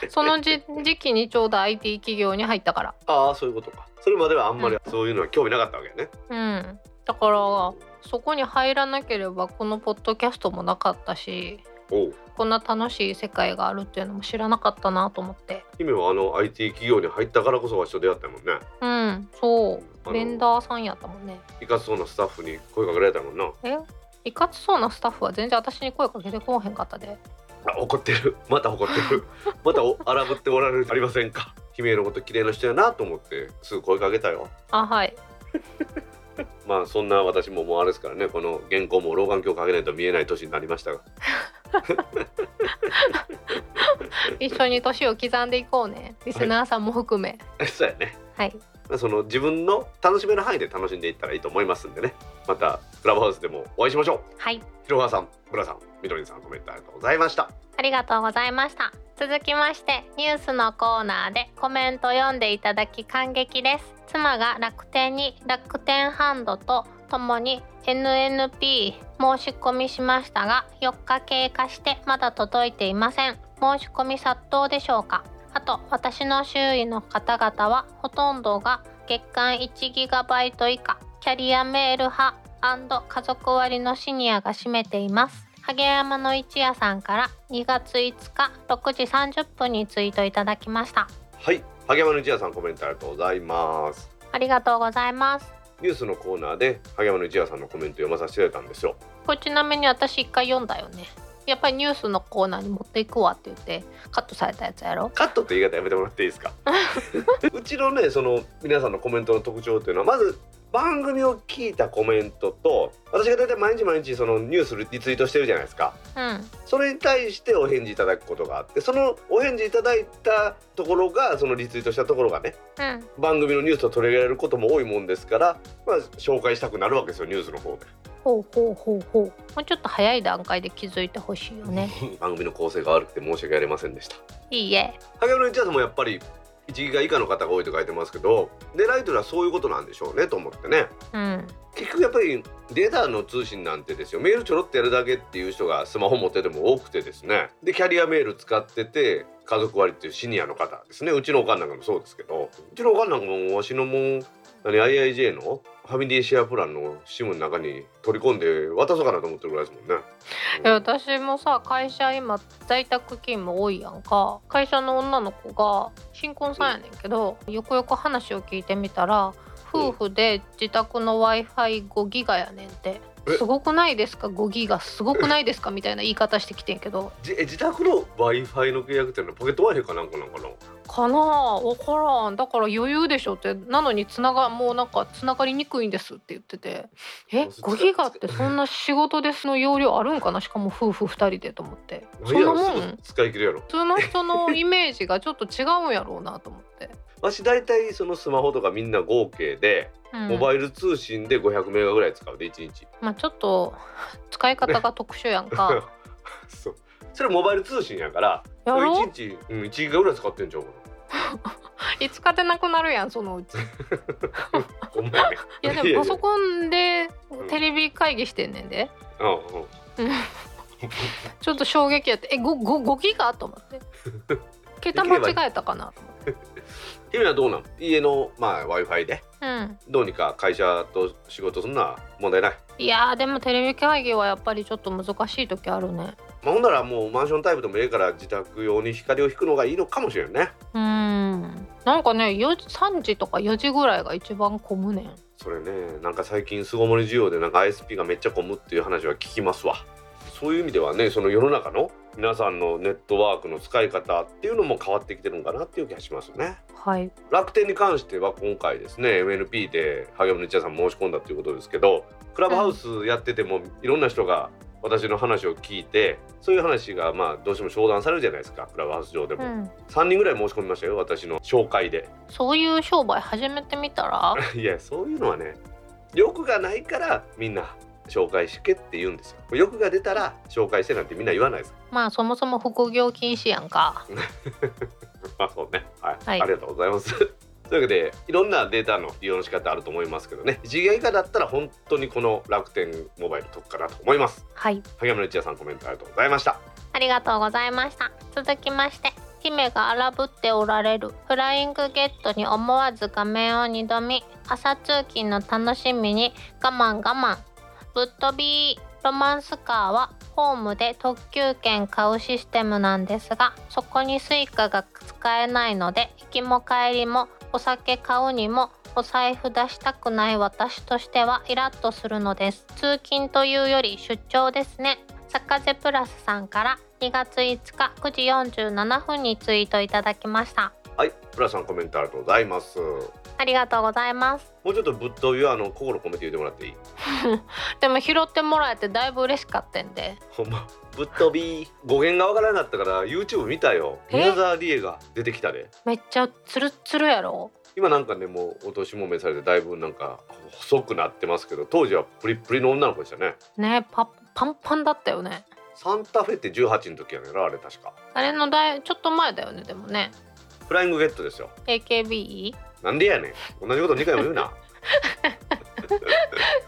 その時時期にちょうど IT 企業に入ったから。ああそういうことか。それまではあんまりそういうのは興味なかったわけね、うん。だからそこに入らなければこのポッドキャストもなかったしおう。こんな楽しい世界があるっていうのも知らなかったなと思って。姫はあの IT 企業に入ったからこそわしと出会ったもんね。うんそう。ベンダーさんやったもんね。いかつそうなスタッフに声かけられたもんな。え？いかつそうなスタッフは全然私に声かけてこうへんかったで。あ怒ってる。また怒ってる。またお荒ぶっておられるありませんか？姫のこと綺麗な人やなと思ってすぐ声かけたよ。あはい。まあそんな私ももうあれですからね。この原稿も老眼鏡かけないと見えない年になりましたが。一緒に年を刻んでいこうね。リスナーさんも含め。そうやね。はい。まあその自分の楽しめる範囲で楽しんでいったらいいと思いますんでね。またクラブハウスでもお会いしましょう。はい。広川さん村さんみどりさんコメントありがとうございました。ありがとうございました。続きましてニュースのコーナーでコメント読んでいただき感激です。妻が楽天に楽天ハンドとともに NNP 申し込みしましたが4日経過してまだ届いていません。申し込み殺到でしょうか？あと私の周囲の方々はほとんどが月間 1GB 以下キャリアメール派家族割のシニアが占めています。萩山の一夜さんから2月5日6時30分にツイートいただきました。はい萩山の一夜さんコメントありがとうございます。ありがとうございます。ニュースのコーナーで萩山の一夜さんのコメント読まさせていただいたんですよ。これちなみに私一回読んだよねやっぱりニュースのコーナーに持っていくわって言ってカットされたやつやろ？カットって言い方やめてもらっていいですか？うちのねその皆さんのコメントの特徴っていうのはまず番組を聞いたコメントと私が大体毎日毎日そのニュースリツイートしてるじゃないですか。うん。それに対してお返事いただくことがあってそのお返事いただいたところがそのリツイートしたところがねうん。番組のニュースと取り上げられることも多いもんですから、まあ、紹介したくなるわけですよニュースの方でほうほうほうほう。もうちょっと早い段階で気づいてほしいよね。番組の構成が悪くて申し訳ありませんでした。いいえ。影山の一夜さんもやっぱり1ギガ以下の方が多いと書いてますけど狙いというのはそういうことなんでしょうねと思ってね。うん。結局やっぱりデータの通信なんてですよ。メールちょろっとやるだけっていう人がスマホ持ってても多くてですね。でキャリアメール使ってて家族割っていうシニアの方ですね。うちのおかんなんかもそうですけど。うちのおかんなんかもわしのもう何 IIJ のファミリーシェアプランの SIM の中に取り込んで渡そうかなと思ってるぐらいですもんね。いや私もさ会社今在宅勤務多いやんか。会社の女の子が新婚さんやねんけど、よくよく話を聞いてみたら夫婦で自宅の w i f i 5ギガやねんって。えすごくないですか？5ギガすごくないですか？みたいな言い方してきてんけど。じえ自宅の w i f i の契約っていうのはポケット w i f i かなんかなんかな？かなあ分からん。だから余裕でしょって。なのにつながもうなんかつながりにくいんですって言ってて。え？5ギガってそんな仕事でその容量あるんかな？しかも夫婦2人でと思って。そんなもん？使い切るやろ。普通の人のイメージがちょっと違うんやろうなと思って、わし大体そのスマホとかみんな合計でうんモバイル通信で500メガぐらい使うで1日。まあちょっと使い方が特殊やんか。そう。それモバイル通信やからやろ？1日、うん、1ギガぐらい使ってんじゃんか いつかでなくなるやんそのうち。いやでもパソコンでテレビ会議してんねんで。うんうん。ちょっと衝撃やって。え 5, 5, 5ギガと思って。桁間違えたかなと思って君はどうなん？家のまあ w i f i で？うん。どうにか会社と仕事するのは問題ない、いやーでもテレビ会議はやっぱりちょっと難しい時あるね。まあ、ほんならもうマンションタイプでもええから自宅用に光を引くのがいいのかもしれんね。うーん。なんかね4時3時とか4時ぐらいが一番混むねん。それねなんか最近巣ごもり需要でなんか ISP がめっちゃ混むっていう話は聞きますわそういう意味ではねその世の中の皆さんのネットワークの使い方っていうのも変わってきてるんかなっていう気がしますよね。はい。楽天に関しては今回ですね MNP で萩山の一夜さん申し込んだということですけどクラブハウスやっててもい。ろんな人が私の話を聞いてそういう話がまあどうしても商談されるじゃないですかクラブハウス上でも、うん、3人ぐらい申し込みましたよ私の紹介で。そういう商売始めてみたら？いやそういうのはね欲がないからみんな紹介しけって言うんですよ。欲が出たら紹介してなんてみんな言わないです。まあそもそも副業禁止やんか。まあそうね、はい、はい。ありがとうございます。というわけでいろんなデータの利用の仕方あると思いますけどね。1ギガ以下だったら本当にこの楽天モバイル特化だと思います。はい。萩山一也さんコメントありがとうございました。ありがとうございました。続きまして姫が荒ぶっておられる。フライングゲットに思わず画面を二度見。朝通勤の楽しみに我慢我慢ぶっ飛びロマンスカーはホームで特急券買うシステムなんですがそこにスイカが使えないので行きも帰りもお酒買うにもお財布出したくない私としてはイラッとするのです。通勤というより出張ですね。サカゼプラスさんから2月5日9時47分にツイートいただきました。はいプラさんコメントありがとうございます。ありがとうございます。もうちょっとぶっ飛びはあの心込めて言ってもらっていい？でも拾ってもらえてだいぶ嬉しかったんで。ほんま？ぶっ飛び語源がわからなかったから YouTube 見たよ。え？宮沢りえが出てきたで。めっちゃツルッツルやろ？今なんかねもうお年もめされてだいぶなんか細くなってますけど当時はプリップリの女の子でしたね。ねパパンパンだったよね。サンタフェって18の時やねんなあれ確か。あれのだいちょっと前だよねでもね。フライングゲットですよ。AKB なんでやねん。同じこと2回も言うな。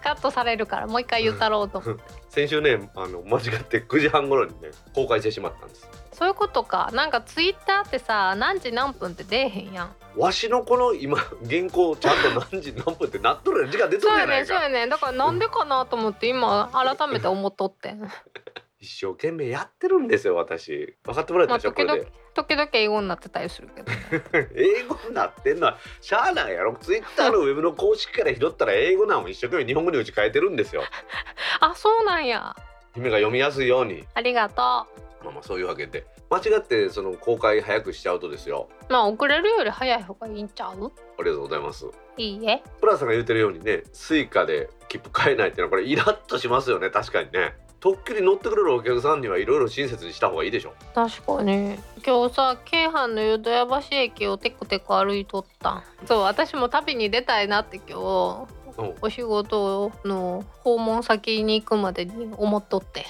カットされるからもう一回言ったろうと。先週ねあの間違って9時半頃にね公開してしまったんです。そういうことか。なんかツイッターってさ何時何分って出えへんやん。わしのこの今原稿ちゃんと何時何分ってなっとるやん時間出とそうやるやないか。ねそうやねだからなんでかなと思って今改めて思っとって。ん 一生懸命やってるんですよ私。分かってもらえたでしょ、まこれで時々英語になってたりするけど。英語になってんのはしゃあないやろ。ツイッターのウェブの公式から拾ったら英語なんも一生懸命日本語に打ち替えてるんですよ。あそうなんや。姫が読みやすいように。ありがとまあまあそういうわけで。間違ってその公開早くしちゃうとですよ。うまあ遅れるより早い方がいいんちゃう？ありがとうございます。いいえ。プラさんが言ってるようにねスイカで切符買えないっていうのはこれイラッとしますよね。確かにね特急に乗ってくれるお客さんにはいろいろ親切にした方がいいでしょ。確かに。今日さ京阪の淀屋橋駅をテクテク歩いとった。んそう私も旅に出たいなって今日う。んお仕事の訪問先に行くまでに思っとって。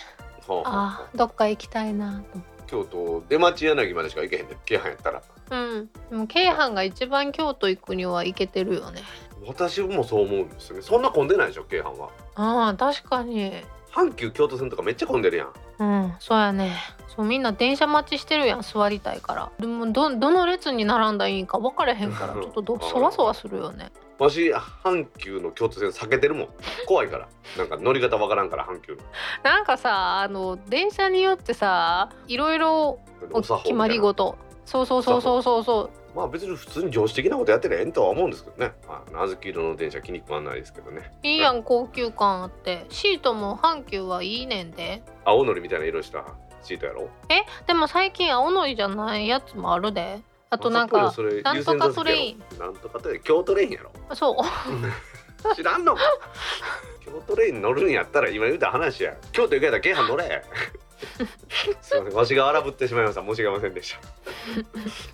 はああーどっか行きたいなと。京都出町柳までしか行けへんで京阪やったら。うん。でも京阪が一番京都行くには行けてるよね。私もそう思うんですよね。そんな混んでないでしょ京阪は。あー確かに阪急京都線とかめっちゃ混んでるやん。うんそうやね。そうみんな電車待ちしてるやん座りたいから。でもどどの列に並んだらいいんか分かれへんから ちょっとどそわそわするよね。わし阪急の京都線避けてるもん。怖いから。なんか乗り方わからんから阪急の。なんかさあの電車によってさいろいろ決まり事そうそうそうそうそうそう。まあ別に普通に常識的なことやってりゃええんとは思うんですけどね、まあ、小豆色の電車気に食わないですけどね。いいやん高級感あって。シートも阪急はいいねんで。青のりみたいな色したシートやろ？え？でも最近青のりじゃないやつもあるで。あとなんかなんとかトレイン。なんとかトレイン京とれいんやろ。そう。知らんの？か 京とれいん乗るんやったら今言うた話や。京都行けたら京阪乗れすいません。わしが荒ぶってしまいました。申し訳ありませんでし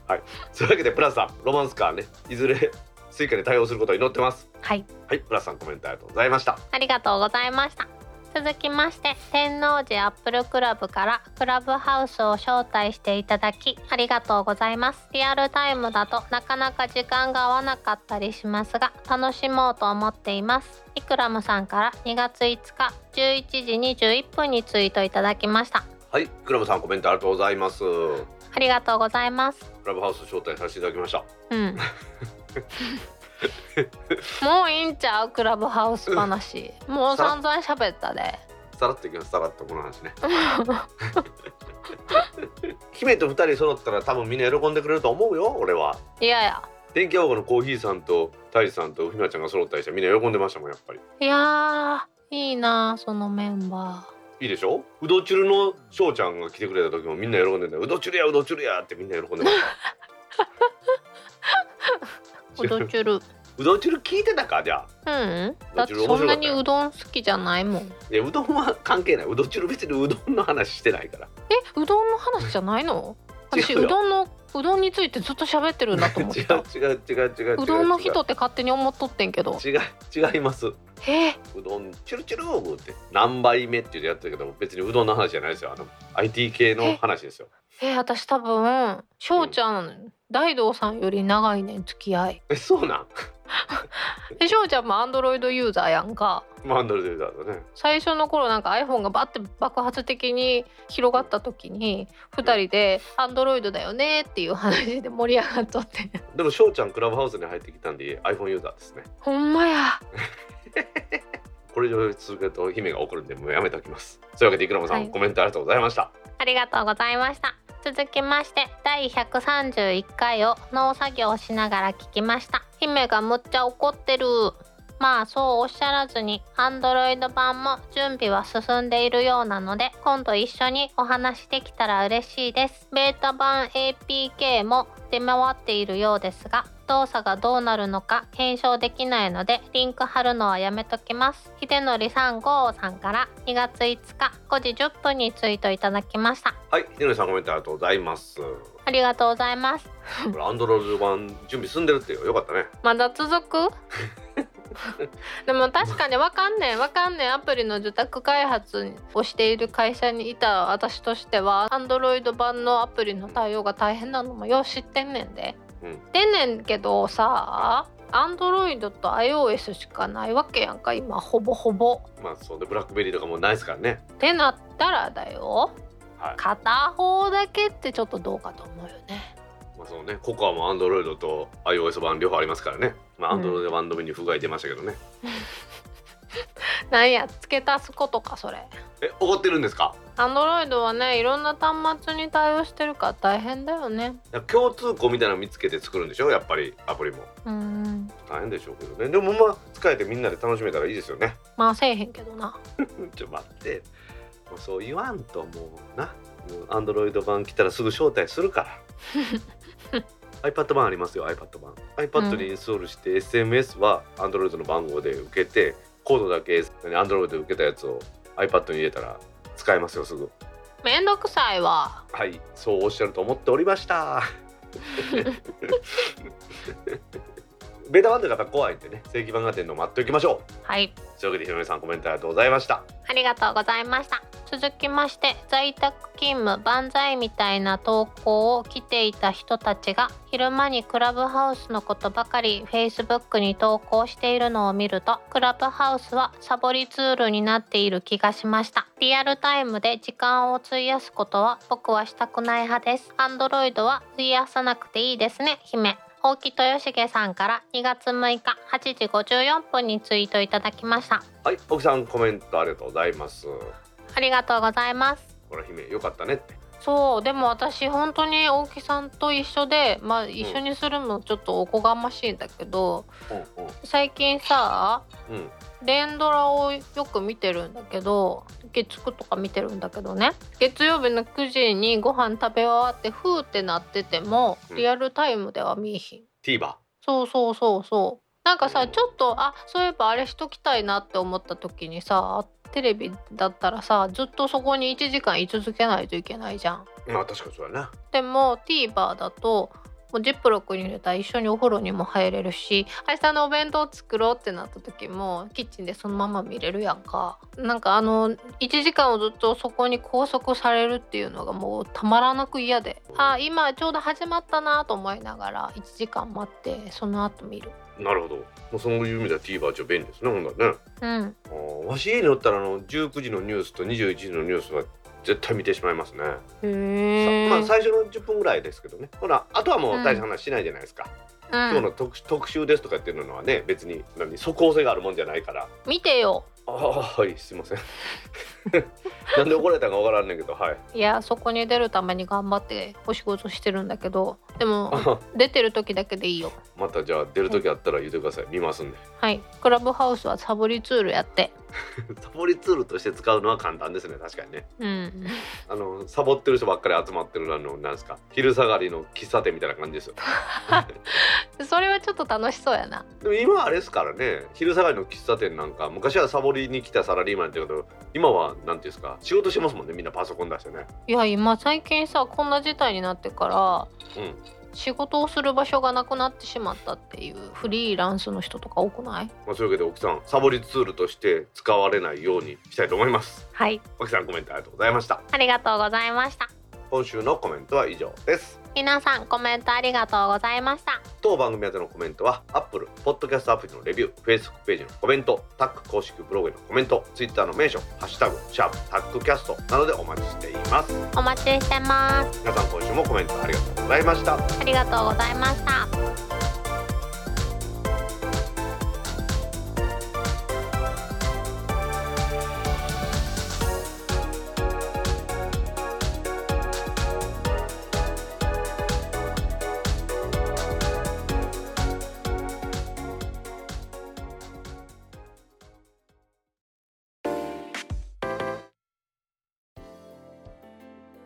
た。はい。そういうわけでプラスさんロマンスカーねいずれスイカに対応することを祈ってます。はい。はい。プラスさんコメントありがとうございました。ありがとうございました続きまして天王寺アップルクラブからクラブハウスを招待していただきありがとうございます。リアルタイムだとなかなか時間が合わなかったりしますが楽しもうと思っています。イクラムさんから2月5日11時21分にツイートいただきました。はいクラブさんコメントありがとうございます。クありがとうございます。ラブハウス招待させていただきました。うん もういいんちゃう？クラブハウス話。もう散々喋ったで。さらっといきます。さらっとこの話ね。姫と二人揃ったら多分みんな喜んでくれると思うよ俺は。いやや。電気屋のコーヒーさんとタイさんとひなちゃんが揃ったりしてみんな喜んでましたもんやっぱり。いやーいいなそのメンバいいでしょ？うどちゅるの翔ちゃんが来てくれた時もみんな喜んでたうどちゅるやうどちゅるやってみんな喜んでましー おどちゅるたうどんチュル聞いてたか？じゃあ。うん。だってそんなにうどん好きじゃないもん。いやうどんは関係ない。うどんチュル別にうどんの話してないから。え？うどんの話じゃないの？私違うどんのうどんについてずっと喋ってるんだと思っ違たう 違う違う違う違う。うどんの人って勝手に思っとってんけど。違う違います。うえどんチュルチュルーって何杯目っていうのやってるけど別にうどんの話じゃないですよ。あの IT 系の話ですよえ私多分翔ちゃん大道さんより長いねん付き合い。えそうなん？で翔ちゃんもアンドロイドユーザーやんか。マンドルでだとね。最初の頃なんか iPhone がバッて爆発的に広がった時に2人で「アンドロイドだよね」っていう話で盛り上がっとって。でも翔ちゃんクラブハウスに入ってきたんで iPhone ユーザーですね。ほんまや。これ以上続けると姫が怒るんでもうやめておきます。というわけでイクラムさん、はい。コメントありがとうございました。ありがとうございました続きまして第131回を農作業しながら聞きました。姫がむっちゃ怒ってる。まあそうおっしゃらずに Android 版も準備は進んでいるようなので今度一緒にお話できたら嬉しいです。ベータ版 APK も出回っているようですが動作がどうなるのか検証できないのでリンク貼るのはやめときます。秀則3号さんから。2月5日5時10分にツイートいただきました。はいひのりさんコメントありがとうございます。こありがとうございます。れアンドロイド版準備進んでるってよよかったね。まだ続く？でも確かにわかんねんわかんねん。アプリの受託開発をしている会社にいた私としては Android 版のアプリの対応が大変なのもよう知ってんねんで。うん。でんねんけどさ Android と iOS しかないわけやんか今ほぼほぼ。まあそうねブラックベリーとかもないですからね。ってなったらだよ。はい。片方だけってちょっとどうかと思うよね。まあそうねココアもアンドロイドと iOS 版両方ありますからね。まあアうんンドロイド版のみに不具合出ましたけどね、なんや付け足すことかそれ。え怒ってるんですか？Android はねいろんな端末に対応してるから大変だよね。共通項みたいなの見つけて作るんでしょ？やっぱりアプリも。うん。大変でしょうけどね。でもまあ使えてみんなで楽しめたらいいですよね。まあせえへんけどな。ちょ待って。もうそう言わんともうな。アンドロイド版来たらすぐ招待するから。iPad 版ありますよ iPad 版。iPad にインストールして SMS は Android の番号で受けてコードだけ Android で受けたやつを iPad に入れたら使えますよすぐめんどくさいわ。はいそうおっしゃると思っておりました ベータ版の方怖いんでね正規版が出るの待っておきましょう。はい。というわけでひろみさんコメントありがとうございました。ありがとうございました。続きまして在宅勤務万歳みたいな投稿を来ていた人たちが昼間にクラブハウスのことばかり Facebook に投稿しているのを見るとクラブハウスはサボりツールになっている気がしました。リアルタイムで時間を費やすことは僕はしたくない派です。Android は費やさなくていいですね姫大木豊重さんから2月6日8時54分にツイートいただきました。はい奥さんコメントありがとうございます。ありがとうございます。ほら姫よかったねってそうでも私本当に大木さんと一緒でまあ一緒にするのちょっとおこがましいんだけど、うん最近さうん。うん連ドラをよく見てるんだけど月9とか見てるんだけどね。月曜日の9時にご飯食べ終わってふーってなっててもうん。リアルタイムでは見えひん。TVer そうそうそうそう。なんかうん。さちょっとあそういえばあれしときたいなって思った時にさテレビだったらさずっとそこに1時間居続けないといけないじゃん。まあ確かにそうやなでも TVer だともうジップロックに入れたら一緒にお風呂にも入れるし明日のお弁当作ろうってなった時もキッチンでそのまま見れるやんか。なんかあの1時間をずっとそこに拘束されるっていうのがもうたまらなく嫌で。あ今ちょうど始まったなと思いながら1時間待ってその後見る。なるほど。もうそういう意味では TVer ちょ便利ですねほんならね。うん。あーわし家におったらあの19時のニュースと21時のニュースは絶対見てしまいますね、まあ最初の10分ぐらいですけどね。ほらあとはもう大した話しないじゃないですか、今日うん、の特特集ですとかっていうのはね別に何即効性があるもんじゃないから。見てよ。ああはいすいません。なんで怒られたかわからんねんけどはい。いやそこに出るために頑張ってお仕事してるんだけどでもあ 出てる時だけでいいよ。またじゃあ出る時あったら言ってください。見ますんで。はい。クラブハウスはサボりツールやって。サボりツールとして使うのは簡単ですね確かにね。うん。あのサボってる人ばっかり集まってるあのなんですか。昼下がりの喫茶店みたいな感じですよそれはちょっと楽しそうやな。でも今はあれですからね昼下がりの喫茶店なんか昔はサボりに来たサラリーマンってけど今はなんていうんですか仕事してますもんねみんなパソコン出してね。いや今最近さこんな事態になってからうん。仕事をする場所がなくなってしまったっていうフリーランスの人とか多くない？まあ、そういうわけで奥さんサボりツールとして使われないようにしたいと思います。はい。奥さんコメントありがとうございました。ありがとうございました。今週のコメントは以上です皆さんコメントありがとうございました当番組宛てのコメントは Apple、Podcast アプリのレビュー、Facebook ページのコメント、タック公式ブログへのコメント、Twitter のメンション、ハッシュタグ、シャープタックキャストなどでお待ちしています。お待ちしてます皆さん今週もコメントありがとうございました。ありがとうございました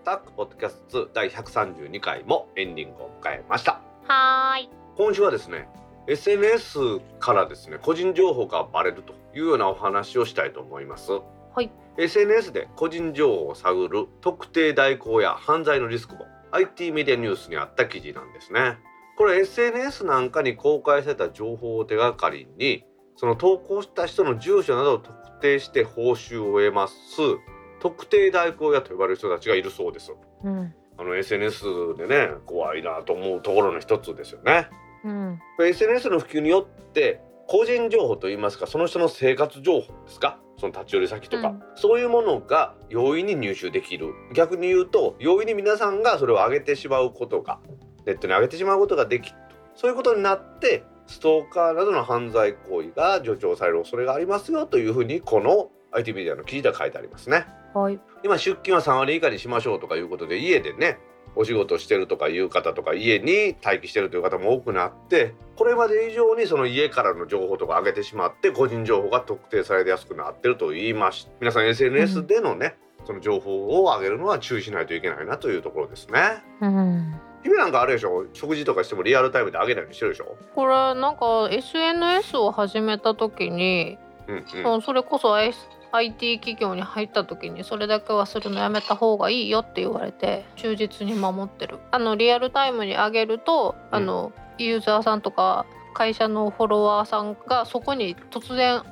タックポッドキャスト2第132回もエンディングを迎えました。はーい今週はですね SNS からですね個人情報がバレるというようなお話をしたいと思います。はい。SNS で個人情報を探る特定代行や犯罪のリスクも IT メディアニュースにあった記事なんですね。これ SNS なんかに公開された情報を手がかりにその投稿した人の住所などを特定して報酬を得ます特定代行屋と呼ばれる人たちがいるそうです。うん。あの SNS でね怖いなと思うところの一つですよね。うん。SNS の普及によって個人情報といいますかその人の生活情報ですか？その立ち寄り先とか、うん。そういうものが容易に入手できる。逆に言うと容易に皆さんがそれを上げてしまうことがネットに上げてしまうことができる。そういうことになってストーカーなどの犯罪行為が助長される恐れがありますよというふうにこの IT メディアの記事では書いてありますね。はい。今出勤は3割以下にしましょうとかいうことで家でねお仕事してるとかいう方とか家に待機してるという方も多くなってこれまで以上にその家からの情報とか上げてしまって個人情報が特定されやすくなってると言いまし皆さん SNS でのね、その情報を上げるのは注意しないといけないなというところですね。うん。姫なんかあれでしょ？食事とかしてもリアルタイムで上げないようにしてるでしょ、これなんか SNS を始めた時に、うんうん。それこそ S- IT 企業に入った時にそれだけはするのやめた方がいいよって言われて忠実に守ってる。あのリアルタイムに上げると、あのユーザーさんとか会社のフォロワーさんがそこに突然現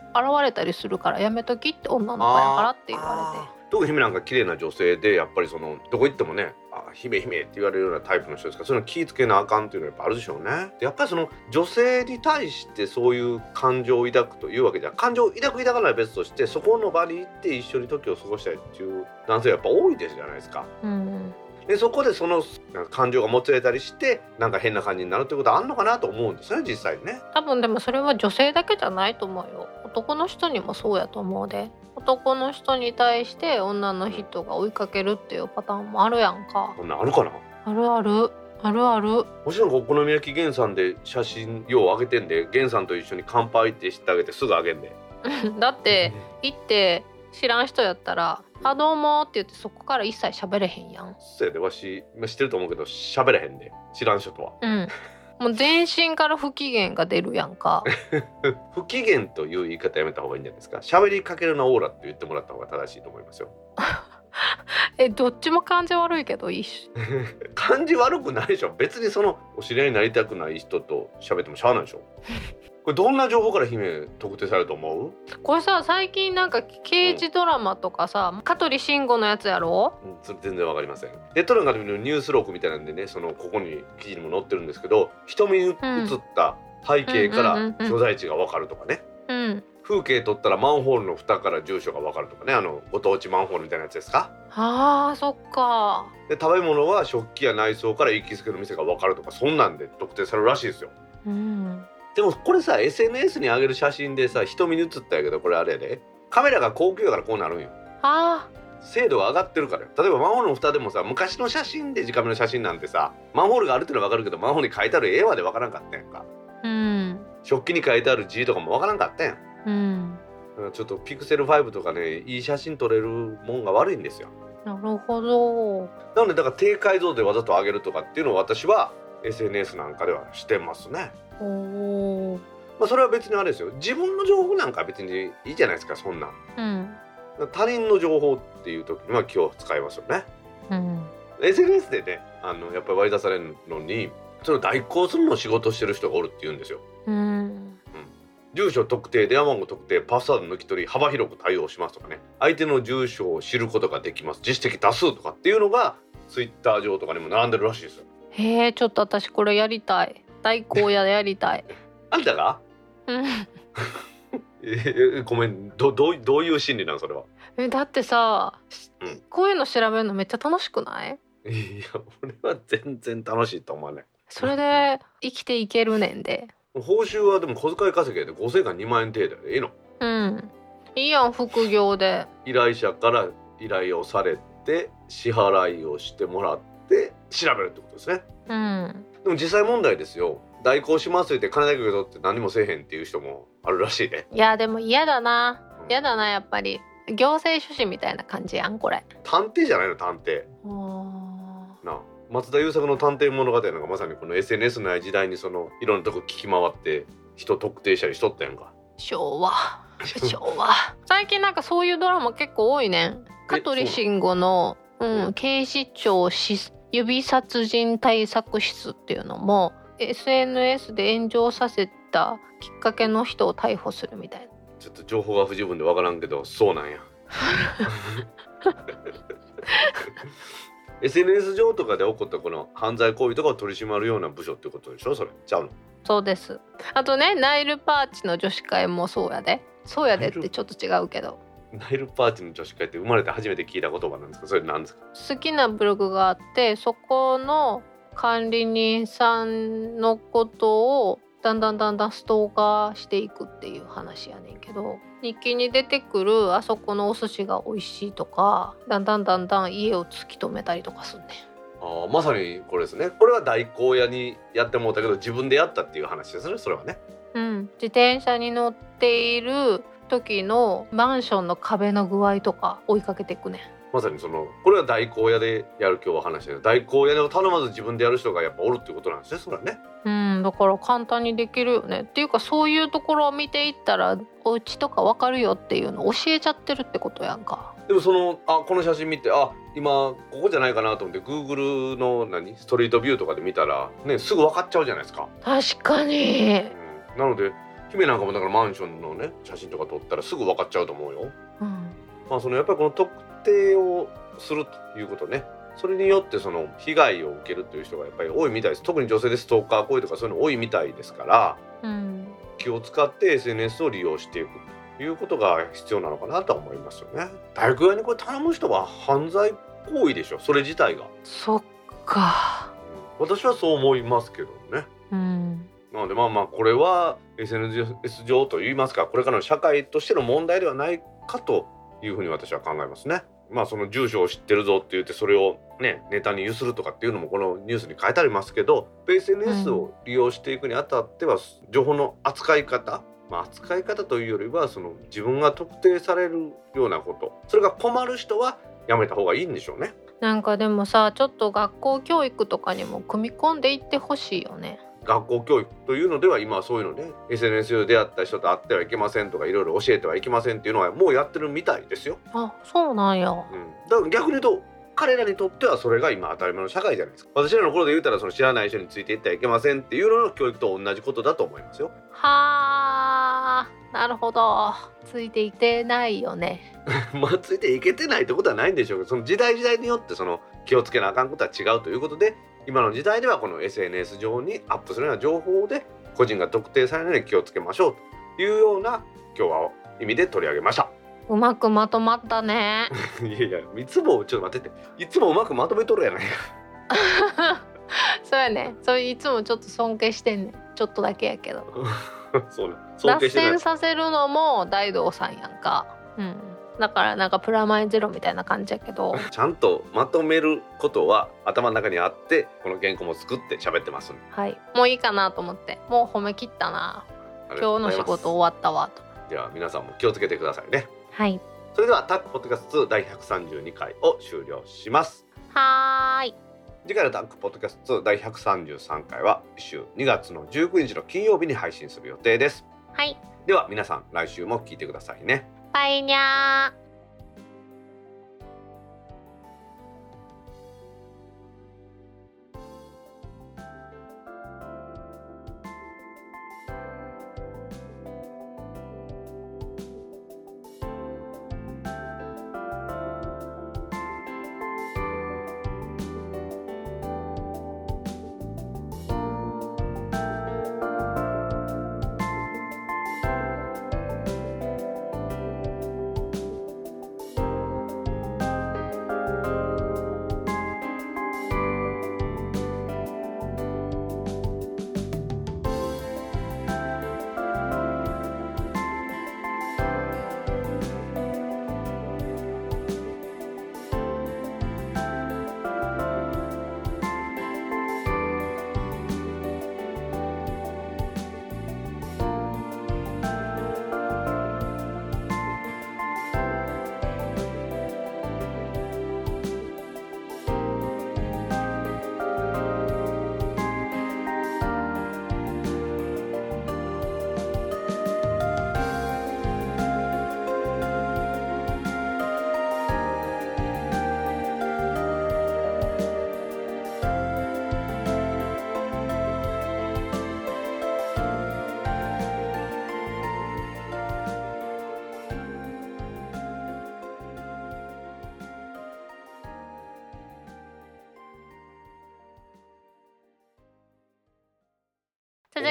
れたりするからやめときって女の子やからって言われて。特に姫なんか綺麗な女性でやっぱりそのどこ行ってもね「あ姫姫」って言われるようなタイプの人ですか？らその気ぃつけなあかんっていうのはやっぱあるでしょうね。でやっぱりその女性に対してそういう感情を抱くというわけじゃ感情を抱く抱かないは別としてそこの場に行って一緒に時を過ごしたいっていう男性はやっぱ多いですじゃないですか。うんでそこでその感情がもつれたりしてなんか変な感じになるってことはあんのかなと思うんですよね実際にね。多分でもそれは女性だけじゃないと思うよ男の人にもそうやと思うで男の人に対して女の人が追いかけるっていうパターンもあるやんか。こんなんあるかな？あるある。あるある。もちろんお好み焼き源さんで写真よう上げてんで源さんと一緒に乾杯ってしてあげてすぐあげんで。だって行って知らん人やったら「あどうも」って言ってそこから一切喋れへんやん。そうやでわし今知ってると思うけど喋れへんで。知らん人とは。うんもう全身から不機嫌が出るやんか。不機嫌という言い方やめた方がいいんじゃないですか。喋りかけるなオーラって言ってもらった方が正しいと思いますよ。えどっちも感じ悪いけどいいし 感じ悪くないでしょ。別にそのお知り合いになりたくない人と喋ってもしゃあないでしょこれどんな情報から姫特定されると思う、これさ最近なんか刑事ドラマとかさ香取慎吾のやつやろ？うん、それ全然わかりません。ネットなんかで見るニュース録みたいなんでねそのここに記事にも載ってるんですけど瞳に映った背景からうんうんうんうん所在地がわかるとかね。うん。風景撮ったらマンホールの蓋から住所がわかるとかね。あのご当地マンホールみたいなやつですか？あーそっか。で食べ物は食器や内装から行きつけの店が分かるとかそんなんで特定されるらしいですよ。うんでもこれさ SNS に上げる写真でさ瞳に写ったんやけどこれあれやで。カメラが高級やからこうなるんよ。あ。精度が上がってるからよ。例えばマンホールの蓋でもさ昔の写真で直目の写真なんてさマンホールがあるっていうのは分かるけどマンホールに書いてある絵まで分からんかったやんか。ーうん。食器に書いてある字とかも分からんかったやん。うん。だからちょっとピクセル5とかねいい写真撮れるもんが悪いんですよ。なるほど。なのでだから低解像度でわざと上げるとかっていうのを私は SNS なんかではしてますね。まあ、それは別にあれですよ。自分の情報なんか別にいいじゃないですかそんなん。うん。他人の情報っていう時には気を使いますよね。うん。SNS でねあのやっぱり割り出されるのにそれを代行するのを仕事してる人がおるって言うんですよ。うん。住所特定電話番号特定パスワード抜き取り幅広く対応しますとかね。相手の住所を知ることができます。自主的多数とかっていうのがツイッター上とかにも並んでるらしいですよへえちょっと私これやりたい。代行屋でやりたい。あんたが？うん。えごめんどどうどういう心理なんそれは？えだってさ、うん。こういうの調べるのめっちゃ楽しくない？いや俺は全然楽しいと思わない。それで生きていけるねんで。報酬はでも小遣い稼ぎで。5000から2万円程度で。いいの？うん。いいやん副業で。依頼者から依頼をされて支払いをしてもらって調べるってことですね。うん。でも実際問題ですよ。代行しますって金だけ受け取って何もせえへんっていう人もあるらしいね。いやでも嫌だな。嫌だなやっぱり。行政書士みたいな感じやんこれ。探偵じゃないの探偵。なあ。松田優作の探偵物語なんかまさにこの SNS のない時代にそのいろんなとこ聞き回って人特定したりしとったやんか。昭和。昭和。最近なんかそういうドラマ結構多いね。ん香取慎吾の、うん、警視庁し指殺人対策室っていうのも SNS で炎上させたきっかけの人を逮捕するみたいな。ちょっと情報が不十分でわからんけどそうなんや。SNS 上とかで起こったこの犯罪行為とかを取り締まるような部署ってことでしょ？それ。ちゃうの？そうです。あとねナイルパーチの女子会もそうやで。そうやでってちょっと違うけどナイルパーティーの女子会って生まれて初めて聞いた言葉なんですか？それなんですか？好きなブログがあってそこの管理人さんのことをだんだんだんだんストーカーしていくっていう話やねんけど日記に出てくるあそこのお寿司が美味しいとかだんだんだんだん家を突き止めたりとかすんねん。あーまさにこれですね。これは代行屋にやってもうたけど自分でやったっていう話ですねそれはね。うん、自転車に乗っている時のマンションの壁の具合とか追いかけていくねん。まさにそのこれは代行屋でやる今日は話で代行屋を頼まず自分でやる人がやっぱおるっていうことなんですねそれはね。うん、だから簡単にできるよね。っていうかそういうところを見ていったらお家とかわかるよっていうの教えちゃってるってことやんか。でもそのあこの写真見てあ今ここじゃないかなと思って Google の何？ストリートビューとかで見たらねすぐ分かっちゃうじゃないですか、確かに。うん、なので姫なんかもだからマンションのね写真とか撮ったらすぐ分かっちゃうと思うよ。うん。まあそのやっぱりこの特定をするということね。それによってその被害を受けるという人がやっぱり多いみたいです。特に女性でストーカー行為とかそういうの多いみたいですからうん。気を使って SNS を利用していくということが必要なのかなとは思いますよね。大学側にこれ頼む人は犯罪行為でしょ。それ自体が、そっか。うん。私はそう思いますけどね。うんなのでまあまあこれは SNS 上といいますかこれからの社会としての問題ではないかというふうに私は考えますね。まあその住所を知ってるぞって言ってそれをねネタにゆするとかっていうのもこのニュースに書いてありますけど SNS を利用していくにあたっては情報の扱い方まあ扱い方というよりはその自分が特定されるようなことそれが困る人はやめた方がいいんでしょうね。なんかでもさちょっと学校教育とかにも組み込んでいってほしいよね学校教育というのでは今はそういうのね SNS で出会った人と会ってはいけませんとかいろいろ教えてはいけませんっていうのはもうやってるみたいですよ。あそうなんや。うん、だから逆に言うと彼らにとってはそれが今当たり前の社会じゃないですか。私らの頃で言うたらその知らない人についていってはいけませんっていうのの教育と同じことだと思いますよ。はあなるほど。ついていてないよね。まあついていけてないってことはないんでしょうけどその時代時代によってその気をつけなあかんことは違うということで今の時代ではこの SNS 上にアップするような情報で個人が特定されないように気をつけましょうというような今日は意味で取り上げました。うまくまとまったね。いやいやいつもちょっと待ってて。いつもうまくまとめとるやないか。そうやね。それいつもちょっと尊敬してんね。んちょっとだけやけど。そうね。尊脱線させるのも大道さんやんか。うんだからなんかプラマイゼロみたいな感じやけど。ちゃんとまとめることは頭の中にあってこの原稿も作って喋ってます。はい。もういいかなと思って。もう褒め切ったな。今日の仕事終わったわと。では皆さんも気をつけてくださいね。はい。それではタックポッドキャスト2第132回を終了します。はーい。次回のタックポッドキャスト第133回は週2月の19日の金曜日に配信する予定です。はい。では皆さん来週も聞いてくださいねぱいにゃー。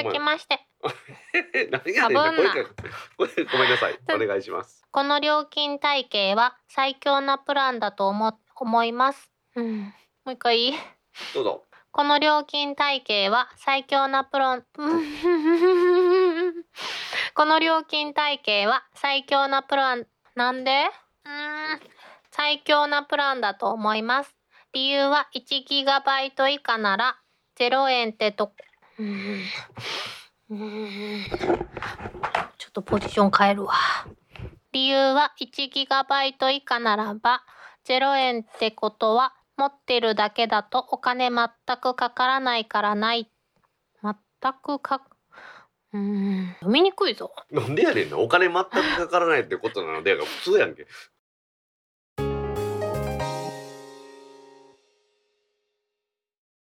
続きまして。何やねんな。ごめんなさい。お願いします。この料金体系は最強なプランだと思思います。うん、もう一回。いいどうぞ。この料金体系は最強なプラン、うん。この料金体系は最強なプラン、なんで？うん。最強なプランだと思います。理由は 1GB 以下なら0円ってとこ、うんうんちょっとポジション変えるわ。理由は 1GB 以下ならば0円ってことは持ってるだけだとお金全くかからないからない。全くか、うーん、読みにくいぞ。なんでやねんなお金全くかからないってことなので普通やんけ